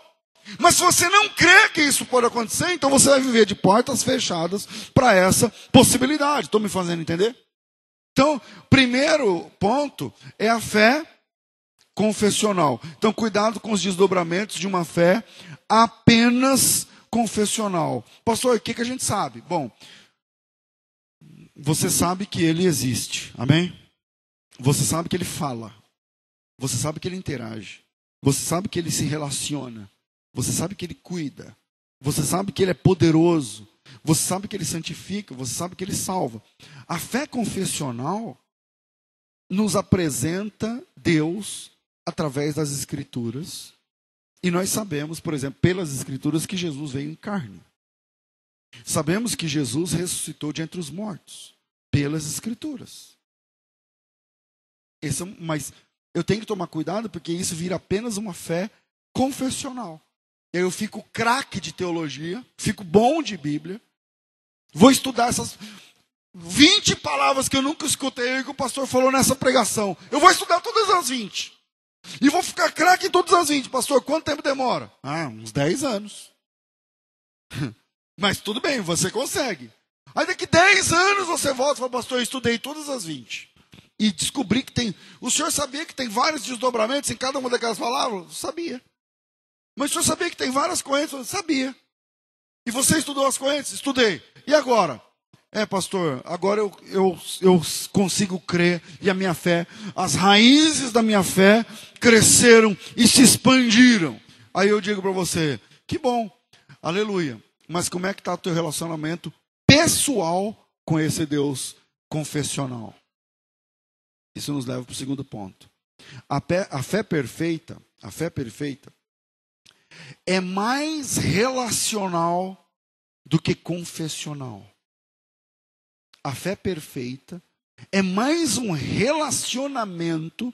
[SPEAKER 1] Mas se você não crê que isso pode acontecer, então você vai viver de portas fechadas para essa possibilidade. Estou me fazendo entender? Então, primeiro ponto é a fé confessional. Então, cuidado com os desdobramentos de uma fé apenas confessional. Pastor, o que, que a gente sabe? Bom, você sabe que ele existe, amém? Você sabe que ele fala, você sabe que ele interage, você sabe que ele se relaciona. Você sabe que Ele cuida. Você sabe que Ele é poderoso. Você sabe que Ele santifica. Você sabe que Ele salva. A fé confessional nos apresenta Deus através das Escrituras. E nós sabemos, por exemplo, pelas Escrituras, que Jesus veio em carne. Sabemos que Jesus ressuscitou de entre os mortos, pelas Escrituras. Esse, é mas eu tenho que tomar cuidado porque isso vira apenas uma fé confessional. Eu fico craque de teologia, fico bom de Bíblia. Vou estudar essas 20 palavras que eu nunca escutei e que o pastor falou nessa pregação. Eu vou estudar todas as 20. E vou ficar craque em todas as 20. Pastor, quanto tempo demora? Ah, uns 10 anos. Mas tudo bem, você consegue. Aí daqui 10 anos você volta e fala, pastor, eu estudei todas as 20. E descobri que tem. O senhor sabia que tem vários desdobramentos em cada uma daquelas palavras? Sabia. Mas o senhor sabia que tem várias correntes? Eu sabia. E você estudou as correntes? Estudei. E agora? É, pastor, agora eu, eu, eu consigo crer e a minha fé, as raízes da minha fé cresceram e se expandiram. Aí eu digo para você, que bom, aleluia. Mas como é que está o teu relacionamento pessoal com esse Deus confessional? Isso nos leva para o segundo ponto. A, fé, a fé perfeita, a fé perfeita, é mais relacional do que confessional. A fé perfeita é mais um relacionamento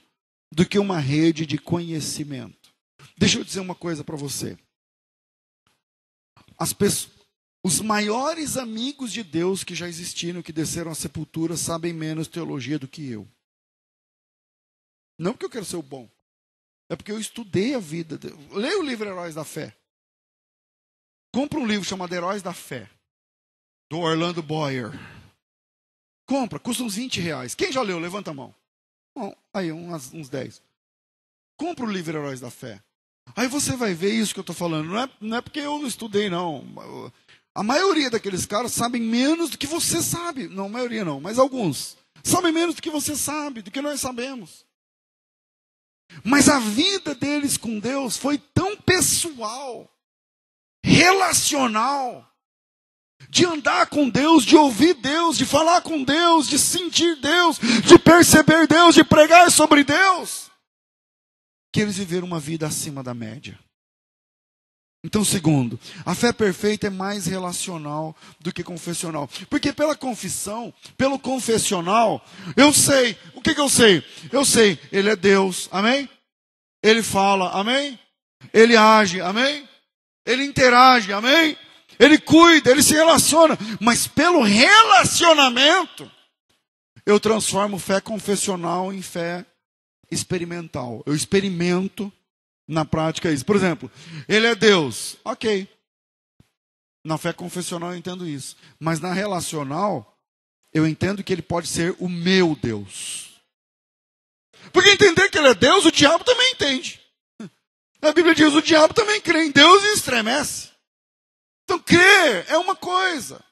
[SPEAKER 1] do que uma rede de conhecimento. Deixa eu dizer uma coisa para você. As pessoas, os maiores amigos de Deus que já existiram, que desceram à sepultura, sabem menos teologia do que eu. Não porque eu quero ser o bom, é porque eu estudei a vida. Leia o livro Heróis da Fé. Compra um livro chamado Heróis da Fé, do Orlando Boyer. Compra, custa uns 20 reais. Quem já leu? Levanta a mão. Bom, aí, uns, uns 10. Compra o livro Heróis da Fé. Aí você vai ver isso que eu estou falando. Não é, não é porque eu não estudei, não. A maioria daqueles caras sabem menos do que você sabe. Não, a maioria não, mas alguns. Sabem menos do que você sabe, do que nós sabemos. Mas a vida deles com Deus foi tão pessoal, relacional, de andar com Deus, de ouvir Deus, de falar com Deus, de sentir Deus, de perceber Deus, de pregar sobre Deus, que eles viveram uma vida acima da média. Então, segundo, a fé perfeita é mais relacional do que confessional. Porque pela confissão, pelo confessional, eu sei. O que, que eu sei? Eu sei, Ele é Deus, amém? Ele fala, amém? Ele age, amém? Ele interage, amém? Ele cuida, ele se relaciona. Mas pelo relacionamento, eu transformo fé confessional em fé experimental. Eu experimento na prática isso. Por exemplo, ele é Deus. Ok. Na fé confessional eu entendo isso. Mas na relacional, eu entendo que ele pode ser o meu Deus. Porque entender que ele é Deus, o diabo também entende. A Bíblia diz: o diabo também crê em Deus e estremece. Então, crer é uma coisa.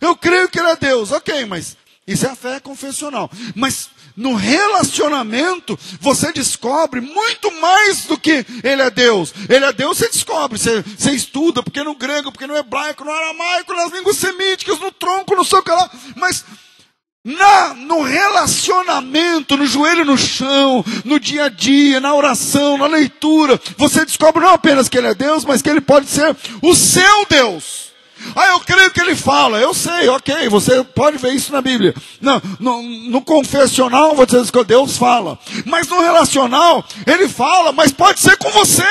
[SPEAKER 1] Eu creio que ele é Deus, ok, mas isso é a fé confessional. Mas no relacionamento, você descobre muito mais do que ele é Deus. Ele é Deus, você descobre, você, você estuda, porque no grego, porque no hebraico, no aramaico, nas línguas semíticas, no tronco, no seu lá. Mas na, no relacionamento, no joelho no chão, no dia a dia, na oração, na leitura, você descobre não apenas que ele é Deus, mas que ele pode ser o seu Deus. Ah, eu creio que ele fala. Eu sei, ok, você pode ver isso na Bíblia. Não, no, no confessional, você diz que Deus fala. Mas no relacional, ele fala, mas pode ser com você.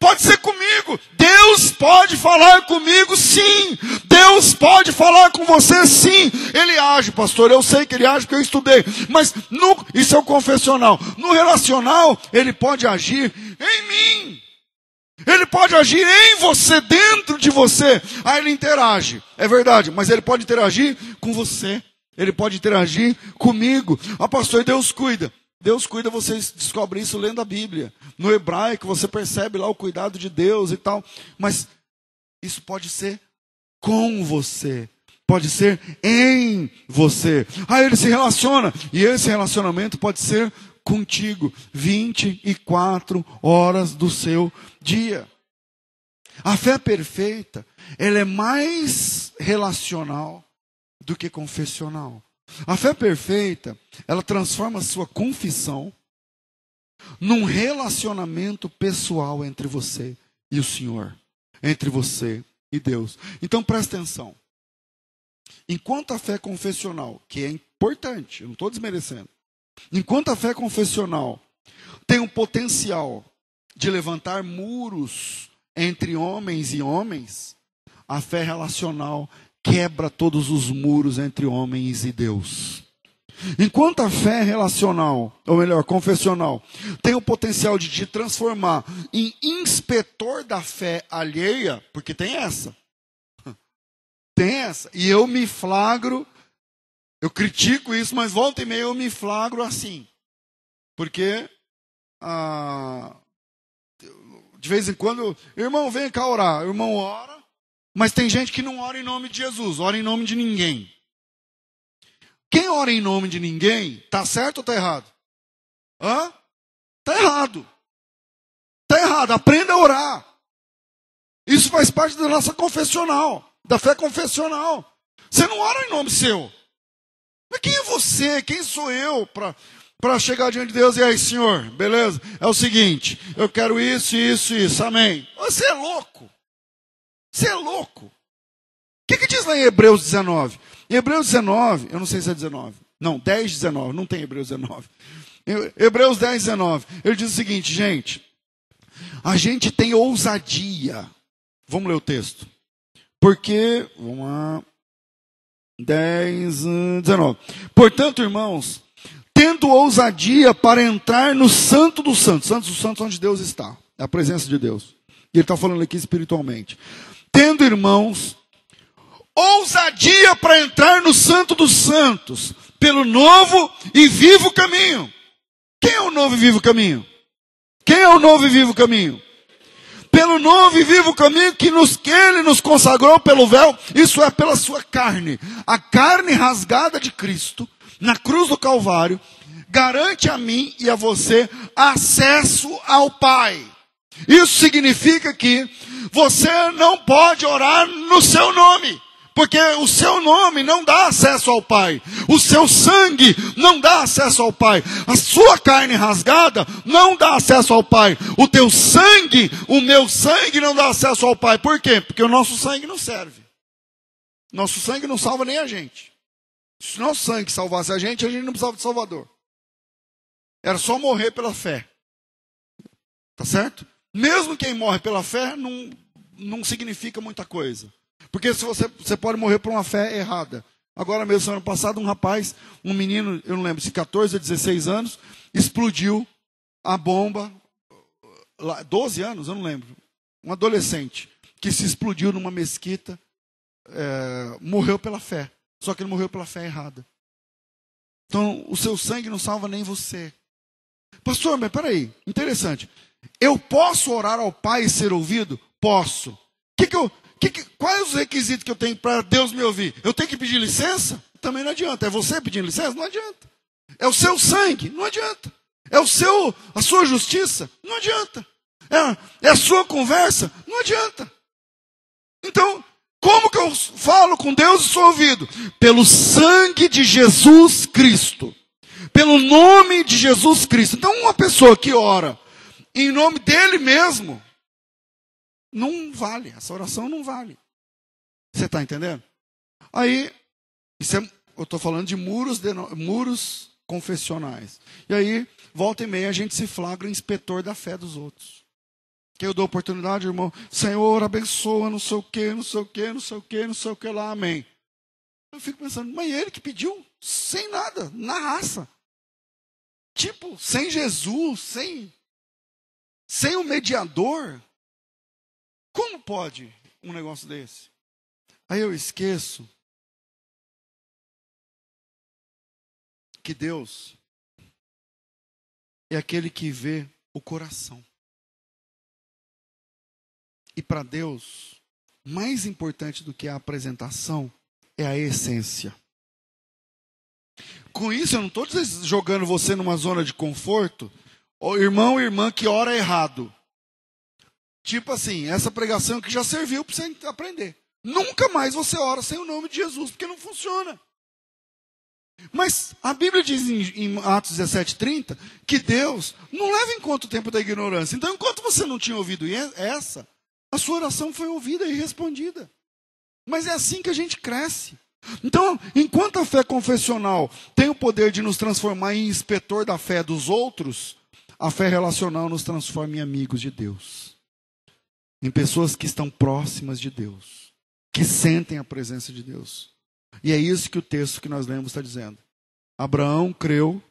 [SPEAKER 1] Pode ser comigo. Deus pode falar comigo, sim. Deus pode falar com você, sim. Ele age, pastor. Eu sei que ele age porque eu estudei. Mas no, isso é o confessional. No relacional, ele pode agir em mim. Ele pode agir em você, dentro de você. Aí ele interage. É verdade, mas ele pode interagir com você. Ele pode interagir comigo. Ah, pastor, Deus cuida. Deus cuida, você descobre isso lendo a Bíblia. No hebraico, você percebe lá o cuidado de Deus e tal. Mas isso pode ser com você. Pode ser em você. Aí ele se relaciona. E esse relacionamento pode ser contigo 24 horas do seu dia. A fé perfeita, ela é mais relacional do que confessional. A fé perfeita, ela transforma a sua confissão num relacionamento pessoal entre você e o Senhor, entre você e Deus. Então presta atenção. Enquanto a fé confessional, que é importante, eu não estou desmerecendo, enquanto a fé confessional tem um potencial de levantar muros entre homens e homens, a fé relacional quebra todos os muros entre homens e Deus. Enquanto a fé relacional, ou melhor, confessional, tem o potencial de te transformar em inspetor da fé alheia, porque tem essa. Tem essa. E eu me flagro, eu critico isso, mas volta e meia eu me flagro assim. Porque ah, de vez em quando, irmão, vem cá orar. Irmão ora, mas tem gente que não ora em nome de Jesus, ora em nome de ninguém. Quem ora em nome de ninguém, tá certo ou tá errado? Hã? Tá errado. Tá errado. Aprenda a orar. Isso faz parte da nossa confessional, da fé confessional. Você não ora em nome seu. Mas quem é você? Quem sou eu para para chegar diante de Deus e aí, Senhor, beleza? É o seguinte, eu quero isso, isso, isso, amém. Você é louco. Você é louco. O que, que diz lá em Hebreus 19? Em Hebreus 19, eu não sei se é 19. Não, 10, 19, não tem Hebreus 19. Hebreus 10, 19. Ele diz o seguinte, gente. A gente tem ousadia. Vamos ler o texto. Porque, vamos lá. 10, 19. Portanto, irmãos, tendo ousadia para entrar no Santo dos Santos. Santos dos Santos onde Deus está. É a presença de Deus. E ele está falando aqui espiritualmente. Tendo, irmãos, ousadia para entrar no Santo dos Santos, pelo novo e vivo caminho. Quem é o novo e vivo caminho? Quem é o novo e vivo caminho? Pelo novo e vivo caminho que, nos, que ele nos consagrou pelo véu, isso é pela sua carne. A carne rasgada de Cristo na cruz do Calvário, garante a mim e a você acesso ao Pai. Isso significa que você não pode orar no seu nome, Porque o seu nome não dá acesso ao Pai. O seu sangue não dá acesso ao Pai. A sua carne rasgada não dá acesso ao Pai. O teu sangue, o meu sangue não dá acesso ao Pai. Por quê? Porque o nosso sangue não serve. Nosso sangue não salva nem a gente. Se nosso sangue salvasse a gente, a gente não precisava de Salvador. Era só morrer pela fé. Tá certo? Mesmo quem morre pela fé não, não significa muita coisa. Porque se você, você pode morrer por uma fé errada. Agora mesmo, semana passada, um rapaz, um menino, eu não lembro se 14 ou 16 anos, explodiu a bomba, 12 anos, eu não lembro, um adolescente, que se explodiu numa mesquita, é, morreu pela fé. Só que ele morreu pela fé errada. Então, o seu sangue não salva nem você. Pastor, mas peraí, interessante. Eu posso orar ao Pai e ser ouvido? Posso. Que que eu, que que, quais os requisitos que eu tenho para Deus me ouvir? Eu tenho que pedir licença? Também não adianta. É você pedindo licença? Não adianta. É o seu sangue? Não adianta. É o seu, a sua justiça? Não adianta. É, é a sua conversa? Não adianta. Então, como que eu falo com Deus e sou ouvido? Pelo sangue de Jesus Cristo. Pelo nome de Jesus Cristo. Então, uma pessoa que ora em nome dele mesmo, não vale, essa oração não vale. Você está entendendo? Aí, isso é, eu estou falando de muros, de, muros confessionais. E aí, volta e meia, a gente se flagra inspetor da fé dos outros. Que eu dou oportunidade, irmão, Senhor, abençoa, não sei o que, não sei o que, não sei o que, não sei o que lá, amém. Eu fico pensando, mas ele que pediu, sem nada, na raça. Tipo, sem Jesus, sem, sem o mediador, pode um negócio desse? Aí eu esqueço que Deus é aquele que vê o coração. E para Deus, mais importante do que a apresentação é a essência. Com isso, eu não estou jogando você numa zona de conforto, ou irmão ou irmã que ora errado. Tipo assim, essa pregação que já serviu para você aprender. Nunca mais você ora sem o nome de Jesus, porque não funciona. Mas a Bíblia diz em, em Atos 17,30 que Deus não leva em conta o tempo da ignorância. Então, enquanto você não tinha ouvido essa, a sua oração foi ouvida e respondida. Mas é assim que a gente cresce. Então, enquanto a fé confessional tem o poder de nos transformar em inspetor da fé dos outros, a fé relacional nos transforma em amigos de Deus em pessoas que estão próximas de Deus, que sentem a presença de Deus. E é isso que o texto que nós lemos está dizendo. Abraão creu,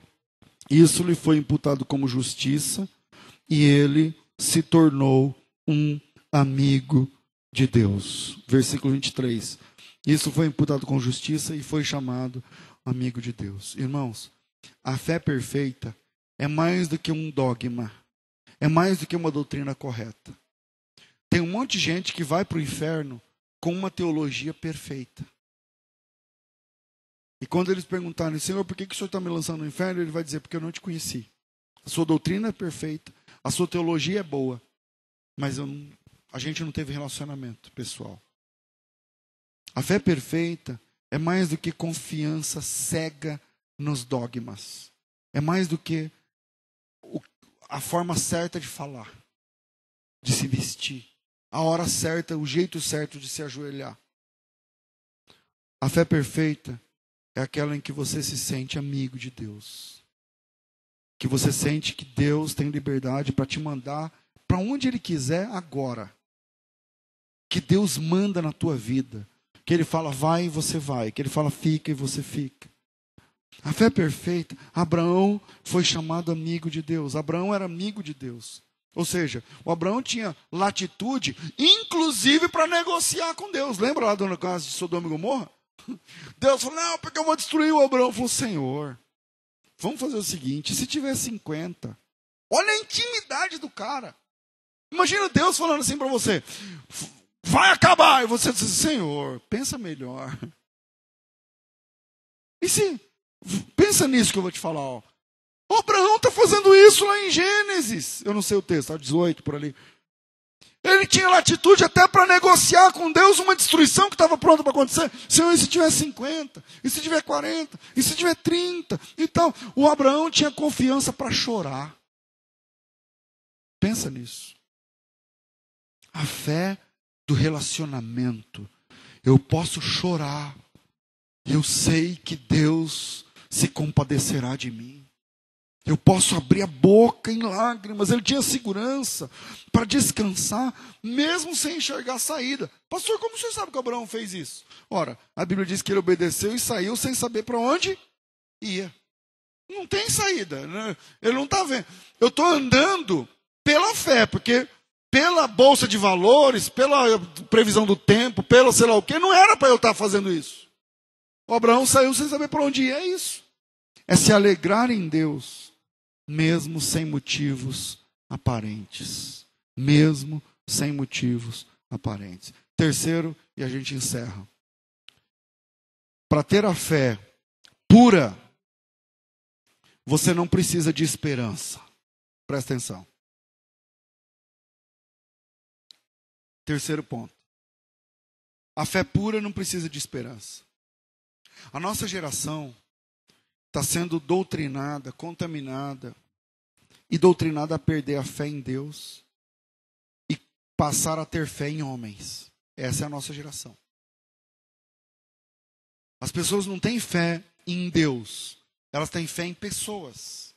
[SPEAKER 1] isso lhe foi imputado como justiça, e ele se tornou um amigo de Deus. Versículo 23. Isso foi imputado com justiça e foi chamado amigo de Deus. Irmãos, a fé perfeita é mais do que um dogma, é mais do que uma doutrina correta. Tem um monte de gente que vai para o inferno com uma teologia perfeita. E quando eles perguntarem, Senhor, por que, que o Senhor está me lançando no inferno? Ele vai dizer, porque eu não te conheci. A sua doutrina é perfeita, a sua teologia é boa, mas não, a gente não teve relacionamento pessoal. A fé perfeita é mais do que confiança cega nos dogmas. É mais do que o, a forma certa de falar, de se vestir, a hora certa, o jeito certo de se ajoelhar. A fé perfeita é aquela em que você se sente amigo de Deus. Que você sente que Deus tem liberdade para te mandar para onde Ele quiser agora. Que Deus manda na tua vida. Que Ele fala vai e você vai. Que Ele fala fica e você fica. A fé perfeita, Abraão foi chamado amigo de Deus. Abraão era amigo de Deus. Ou seja, o Abraão tinha latitude, inclusive para negociar com Deus. Lembra lá do caso de Sodoma e Gomorra? Deus falou: Não, porque eu vou destruir o Abraão. Falou: Senhor, vamos fazer o seguinte: se tiver 50, olha a intimidade do cara. Imagina Deus falando assim para você: Vai acabar. E você diz: Senhor, pensa melhor. E se. Pensa nisso que eu vou te falar. Ó. Abraão está fazendo isso lá em Gênesis. Eu não sei o texto, está 18 por ali. Ele tinha latitude até para negociar com Deus uma destruição que estava pronta para acontecer. Senhor, e se tiver 50? E se tiver 40? E se tiver 30? Então, o Abraão tinha confiança para chorar. Pensa nisso. A fé do relacionamento. Eu posso chorar. Eu sei que Deus se compadecerá de mim. Eu posso abrir a boca em lágrimas. Ele tinha segurança para descansar, mesmo sem enxergar a saída. Pastor, como o senhor sabe que Abraão fez isso? Ora, a Bíblia diz que ele obedeceu e saiu sem saber para onde ia. Não tem saída. Né? Ele não está vendo. Eu estou andando pela fé, porque pela bolsa de valores, pela previsão do tempo, pelo sei lá o que, não era para eu estar tá fazendo isso. O Abraão saiu sem saber para onde ia. É isso. É se alegrar em Deus mesmo sem motivos aparentes. Mesmo sem motivos aparentes. Terceiro, e a gente encerra. Para ter a fé pura, você não precisa de esperança. Presta atenção. Terceiro ponto. A fé pura não precisa de esperança. A nossa geração está sendo doutrinada, contaminada e doutrinada a perder a fé em Deus e passar a ter fé em homens. Essa é a nossa geração. As pessoas não têm fé em Deus, elas têm fé em pessoas.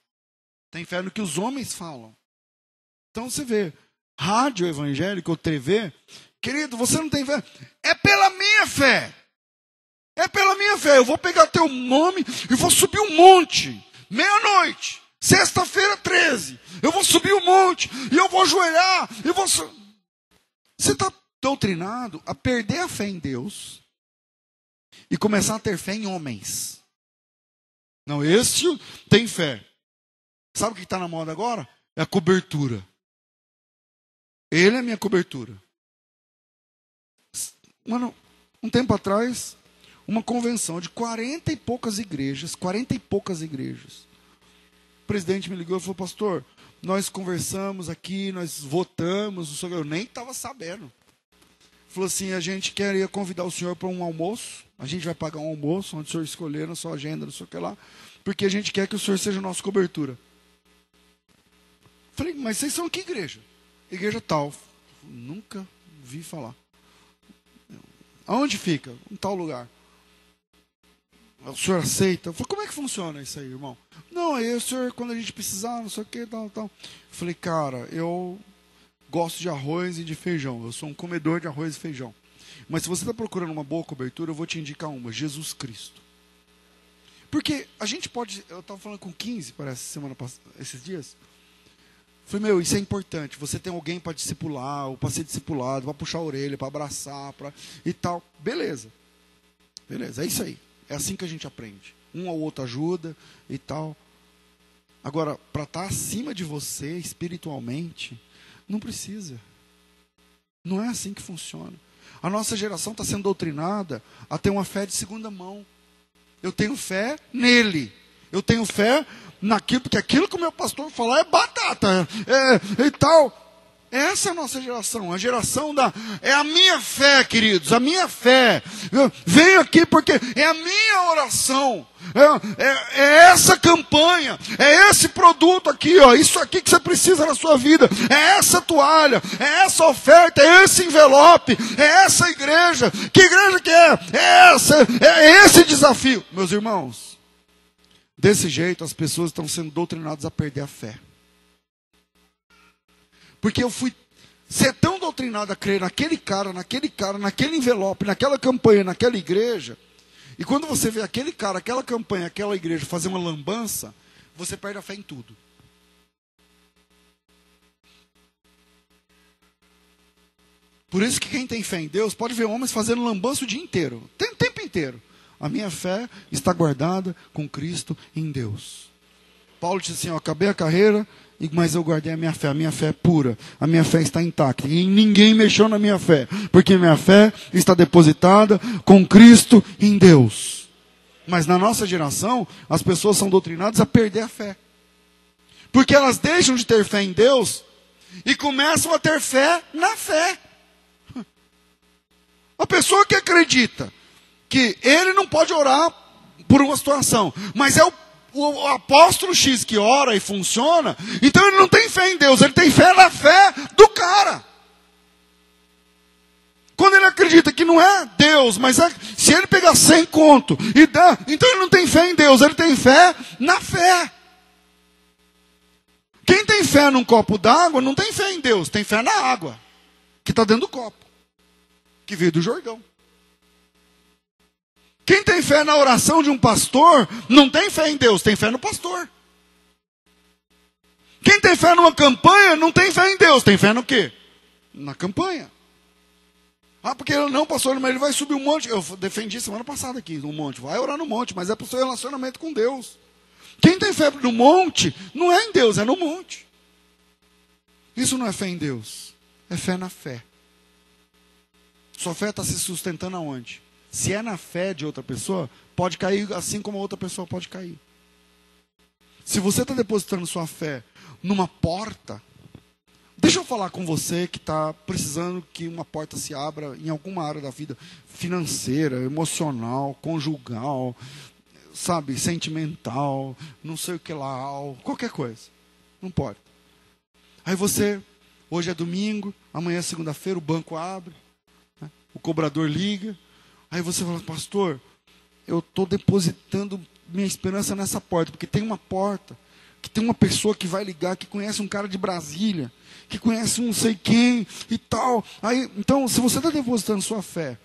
[SPEAKER 1] Têm fé no que os homens falam. Então você vê, rádio evangélico ou TV, querido, você não tem fé. É pela minha fé. É pela minha fé. Eu vou pegar teu nome e vou subir um monte. Meia-noite. Sexta-feira 13. Eu vou subir um monte. E eu vou ajoelhar. E vou. Você está doutrinado a perder a fé em Deus e começar a ter fé em homens. Não, esse tem fé. Sabe o que está na moda agora? É a cobertura. Ele é minha cobertura. Mano, um tempo atrás, uma convenção de 40 e poucas igrejas, 40 e poucas igrejas. O presidente me ligou e falou, pastor, nós conversamos aqui, nós votamos, eu nem estava sabendo. Falou assim, a gente queria convidar o senhor para um almoço, a gente vai pagar um almoço, onde o senhor escolher na sua agenda, não sei o que lá, porque a gente quer que o senhor seja nossa cobertura. Falei, mas vocês são que igreja? Igreja tal. Nunca vi falar. Aonde fica? Em tal lugar. O senhor aceita? Eu falei, como é que funciona isso aí, irmão? Não, aí o senhor, quando a gente precisar, não sei o que, tal, tal. Eu falei, cara, eu gosto de arroz e de feijão. Eu sou um comedor de arroz e feijão. Mas se você está procurando uma boa cobertura, eu vou te indicar uma: Jesus Cristo. Porque a gente pode. Eu estava falando com 15, parece, semana esses dias. Falei, meu, isso é importante. Você tem alguém para discipular, ou para ser discipulado, para puxar a orelha, para abraçar, para e tal. Beleza. Beleza, é isso aí. É assim que a gente aprende. Um ao outro ajuda e tal. Agora, para estar tá acima de você espiritualmente, não precisa. Não é assim que funciona. A nossa geração está sendo doutrinada a ter uma fé de segunda mão. Eu tenho fé nele. Eu tenho fé naquilo, porque aquilo que o meu pastor falar é batata é, é, e tal. Essa é a nossa geração, a geração da. É a minha fé, queridos, a minha fé. Eu venho aqui porque é a minha oração. É, é, é, essa campanha, é esse produto aqui, ó, isso aqui que você precisa na sua vida, é essa toalha, é essa oferta, é esse envelope, é essa igreja. Que igreja que é? É essa, é esse desafio. Meus irmãos, desse jeito as pessoas estão sendo doutrinadas a perder a fé. Porque eu fui ser tão doutrinado a crer naquele cara, naquele cara, naquele envelope, naquela campanha, naquela igreja. E quando você vê aquele cara, aquela campanha, aquela igreja fazer uma lambança, você perde a fé em tudo. Por isso que quem tem fé em Deus pode ver homens fazendo lambança o dia inteiro, o tempo inteiro. A minha fé está guardada com Cristo em Deus. Paulo disse assim: acabei a carreira, mas eu guardei a minha fé. A minha fé é pura. A minha fé está intacta. E ninguém mexeu na minha fé. Porque minha fé está depositada com Cristo em Deus. Mas na nossa geração, as pessoas são doutrinadas a perder a fé. Porque elas deixam de ter fé em Deus e começam a ter fé na fé. A pessoa que acredita que ele não pode orar por uma situação, mas é o, o, apóstolo X que ora e funciona, então ele não tem fé em Deus, ele tem fé na fé do cara. Quando ele acredita que não é Deus, mas é, se ele pegar 100 conto e dá, então ele não tem fé em Deus, ele tem fé na fé. Quem tem fé num copo d'água não tem fé em Deus, tem fé na água que está dentro do copo, que veio do Jordão. Quem tem fé na oração de um pastor não tem fé em Deus, tem fé no pastor. Quem tem fé numa campanha não tem fé em Deus, tem fé no quê? Na campanha. Ah, porque ele não, pastor, mas ele vai subir um monte. Eu defendi semana passada aqui, um monte. Vai orar no monte, mas é para o seu relacionamento com Deus. Quem tem fé no monte, não é em Deus, é no monte. Isso não é fé em Deus, é fé na fé. Sua fé está se sustentando aonde? Se é na fé de outra pessoa, pode cair assim como outra pessoa pode cair. Se você está depositando sua fé numa porta, Deixa eu falar com você que está precisando que uma porta se abra em alguma área da vida financeira, emocional, conjugal, sabe, sentimental, não sei o que lá, qualquer coisa. Não pode. Aí você, hoje é domingo, amanhã é segunda-feira, o banco abre, né? o cobrador liga. Aí você fala, pastor, eu estou depositando minha esperança nessa porta, porque tem uma porta, que tem uma pessoa que vai ligar, que conhece um cara de Brasília que conhece um não sei quem e tal. Aí, então, se você está depositando sua fé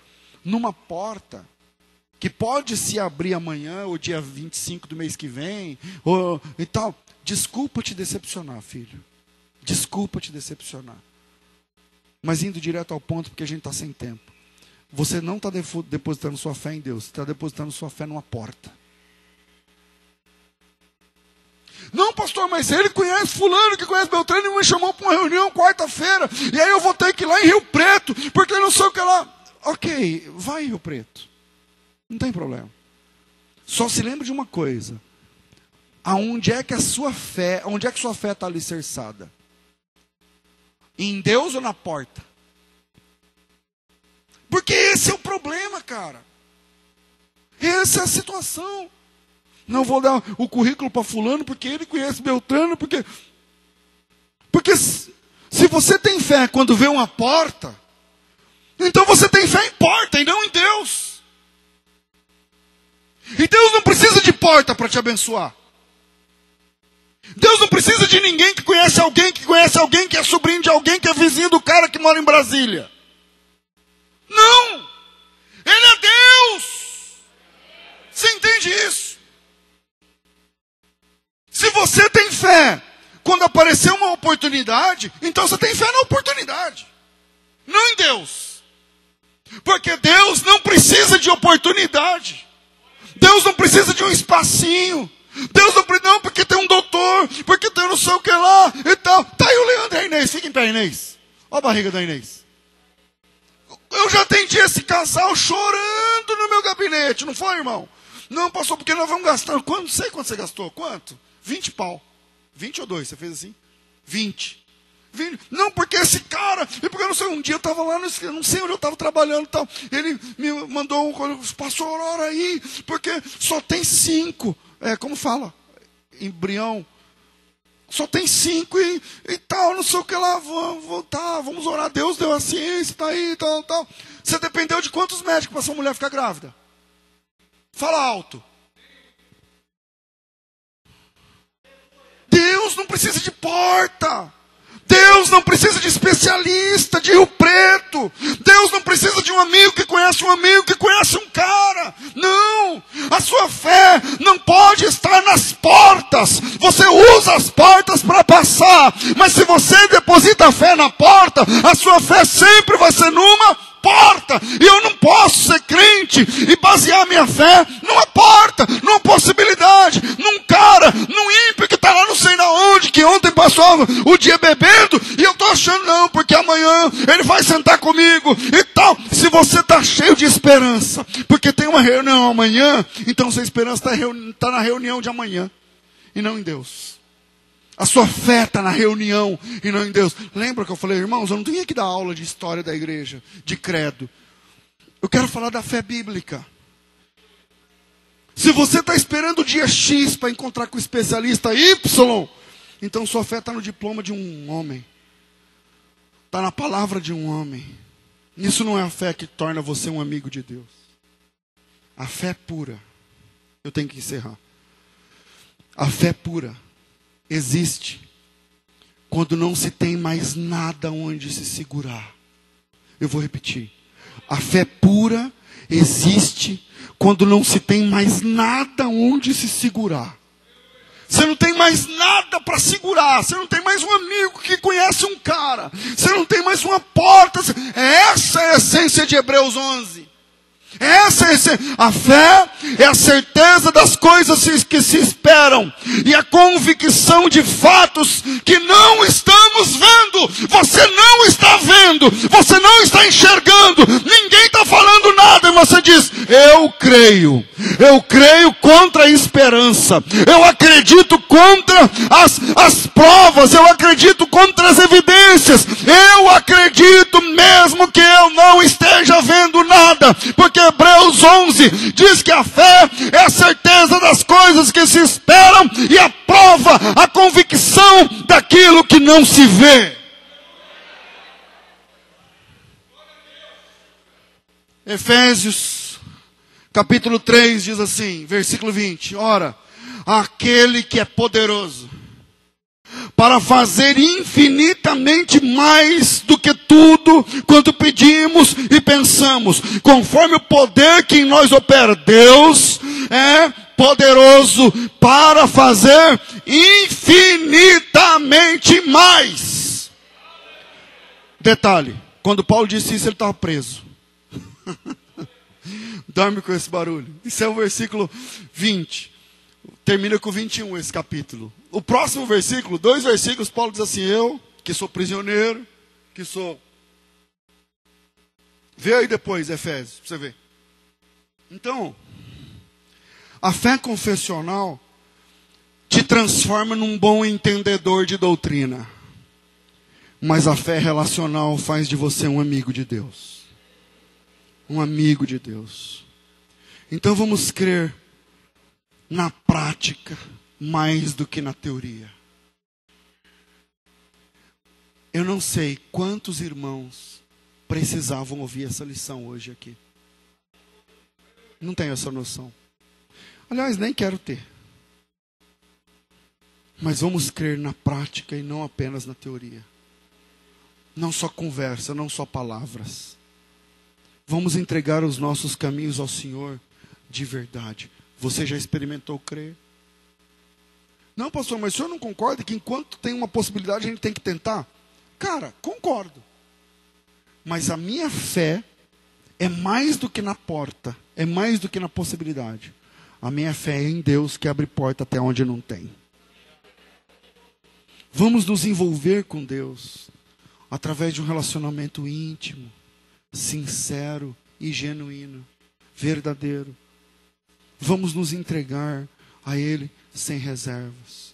[SPEAKER 1] numa porta que pode se abrir amanhã, ou dia 25 do mês que vem, ou, e tal, desculpa te decepcionar, filho. Desculpa te decepcionar. Mas indo direto ao ponto, porque a gente está sem tempo. Você não está depositando sua fé em Deus, está depositando sua fé numa porta. Não, pastor, mas ele conhece fulano que conhece Beltrano e me chamou para uma reunião quarta-feira. E aí eu vou ter que ir lá em Rio Preto, porque eu não sei o que lá. Ok, vai em Rio Preto. Não tem problema. Só se lembre de uma coisa. Aonde é que a sua fé, onde é que sua fé está alicerçada? Em Deus ou na porta? Porque esse é o problema, cara. Essa é a situação. Não vou dar o currículo para fulano porque ele conhece Beltrano, porque porque se você tem fé quando vê uma porta, então você tem fé em porta e não em Deus. E Deus não precisa de porta para te abençoar. Deus não precisa de ninguém que conhece alguém, que conhece alguém, que é sobrinho de alguém, que é vizinho do cara que mora em Brasília. Não! Ele é Deus! Você entende isso? Se você tem fé, quando aparecer uma oportunidade, então você tem fé na oportunidade, não em Deus. Porque Deus não precisa de oportunidade. Deus não precisa de um espacinho. Deus não precisa, não, porque tem um doutor, porque tem não sei o que lá e tal. Tá aí o Leandro e a Inês, fica em pé, Inês. Olha a barriga da Inês. Eu já atendi esse casal chorando no meu gabinete, não foi, irmão? Não, passou porque nós vamos gastar. Quanto? Não sei quanto você gastou. Quanto? 20 pau. 20 ou 2? Você fez assim? 20. 20. Não, porque esse cara, e porque eu não sei, um dia eu estava lá, não sei onde eu estava trabalhando e tal. Ele me mandou um, passou hora aí, porque só tem cinco. É, como fala? Embrião. Só tem cinco e, e tal, não sei o que lá, vamos, tá, vamos orar. Deus deu a ciência, está aí, tal, tal. Você dependeu de quantos médicos para sua mulher ficar grávida? Fala alto. Deus não precisa de porta. Deus não precisa de especialista de Rio Preto. Deus não precisa de um amigo que conhece um amigo que conhece um cara. Não. A sua fé não pode estar nas portas. Você usa as portas para passar. Mas se você deposita a fé na porta, a sua fé sempre vai ser numa porta. E eu não posso ser crente e basear minha fé numa porta, numa possibilidade, num cara, num ímpio que está lá não sei na onde, que ontem passou o dia bebendo, e eu estou achando não, porque amanhã ele vai sentar comigo e tal. Se você está cheio de esperança, porque tem uma reunião amanhã, então sua esperança está tá na reunião de amanhã e não em Deus. A sua fé está na reunião e não em Deus. Lembra que eu falei, irmãos, eu não tenho que dar aula de história da igreja, de credo. Eu quero falar da fé bíblica. Se você está esperando o dia X para encontrar com o especialista Y, então sua fé está no diploma de um homem. Está na palavra de um homem. Isso não é a fé que torna você um amigo de Deus. A fé pura. Eu tenho que encerrar. A fé pura existe quando não se tem mais nada onde se segurar. Eu vou repetir. A fé pura existe quando não se tem mais nada onde se segurar. Você não tem mais nada para segurar. Você não tem mais um amigo que conhece um cara. Você não tem mais uma porta. Essa é a essência de Hebreus 11. Essa é a fé é a certeza das coisas que se esperam e a convicção de fatos que não estamos vendo. Você não está vendo, você não está enxergando, ninguém está falando nada e você diz: Eu creio, eu creio contra a esperança, eu acredito contra as, as provas, eu acredito contra as evidências, eu acredito mesmo que eu não esteja vendo nada, porque Hebreus 11 diz que a fé é a certeza das coisas que se esperam e a prova, a convicção daquilo que não se vê. Efésios, capítulo 3 diz assim, versículo 20: Ora, aquele que é poderoso para fazer infinitamente mais do que tudo quanto pedimos e pensamos, conforme o poder que em nós opera. Deus é poderoso para fazer infinitamente mais. Detalhe: quando Paulo disse isso, ele estava preso. Dorme com esse barulho. Isso é o versículo 20. Termina com 21 esse capítulo. O próximo versículo, dois versículos, Paulo diz assim: Eu, que sou prisioneiro, que sou. Vê aí depois, Efésios, para você ver. Então, a fé confessional te transforma num bom entendedor de doutrina. Mas a fé relacional faz de você um amigo de Deus. Um amigo de Deus. Então vamos crer na prática mais do que na teoria. Eu não sei quantos irmãos precisavam ouvir essa lição hoje aqui. Não tenho essa noção. Aliás, nem quero ter. Mas vamos crer na prática e não apenas na teoria. Não só conversa, não só palavras. Vamos entregar os nossos caminhos ao Senhor de verdade. Você já experimentou crer? Não, pastor, mas o senhor não concorda que enquanto tem uma possibilidade a gente tem que tentar? Cara, concordo. Mas a minha fé é mais do que na porta, é mais do que na possibilidade. A minha fé é em Deus que abre porta até onde não tem. Vamos nos envolver com Deus através de um relacionamento íntimo, sincero e genuíno, verdadeiro. Vamos nos entregar a Ele sem reservas,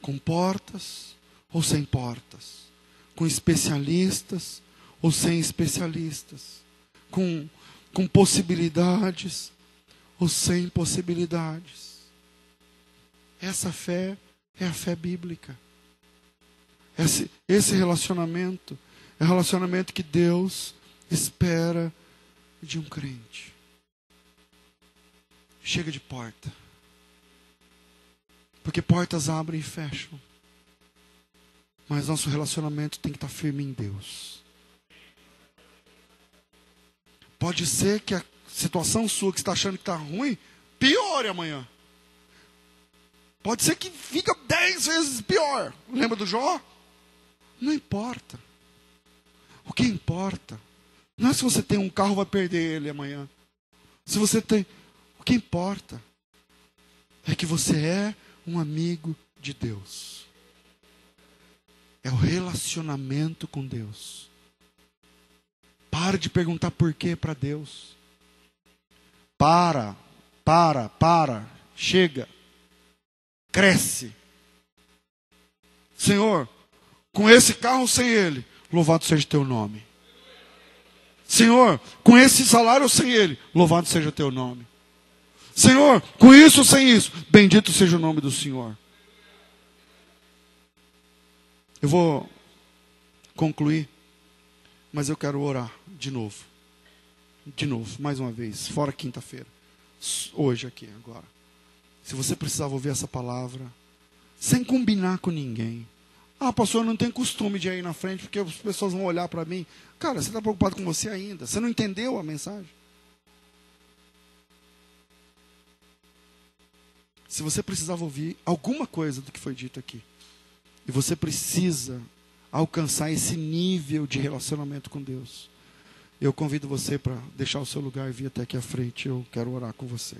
[SPEAKER 1] com portas ou sem portas, com especialistas ou sem especialistas, com, com possibilidades ou sem possibilidades. Essa fé é a fé bíblica. Esse, esse relacionamento é o relacionamento que Deus espera de um crente. Chega de porta. Porque portas abrem e fecham. Mas nosso relacionamento tem que estar firme em Deus. Pode ser que a situação sua que está achando que está ruim piore amanhã. Pode ser que fica dez vezes pior. Lembra do Jó? Não importa. O que importa não é se você tem um carro vai perder ele amanhã. Se você tem, o que importa é que você é um amigo de Deus. É o relacionamento com Deus. Para de perguntar por quê para Deus. Para, para, para, chega, cresce. Senhor, com esse carro sem ele, louvado seja teu nome. Senhor, com esse salário sem ele, louvado seja teu nome. Senhor, com isso ou sem isso, bendito seja o nome do Senhor. Eu vou concluir, mas eu quero orar de novo. De novo, mais uma vez, fora quinta-feira. Hoje aqui, agora. Se você precisava ouvir essa palavra, sem combinar com ninguém. Ah, pastor, eu não tenho costume de ir na frente porque as pessoas vão olhar para mim. Cara, você está preocupado com você ainda. Você não entendeu a mensagem? Se você precisava ouvir alguma coisa do que foi dito aqui, e você precisa alcançar esse nível de relacionamento com Deus, eu convido você para deixar o seu lugar e vir até aqui à frente. Eu quero orar com você.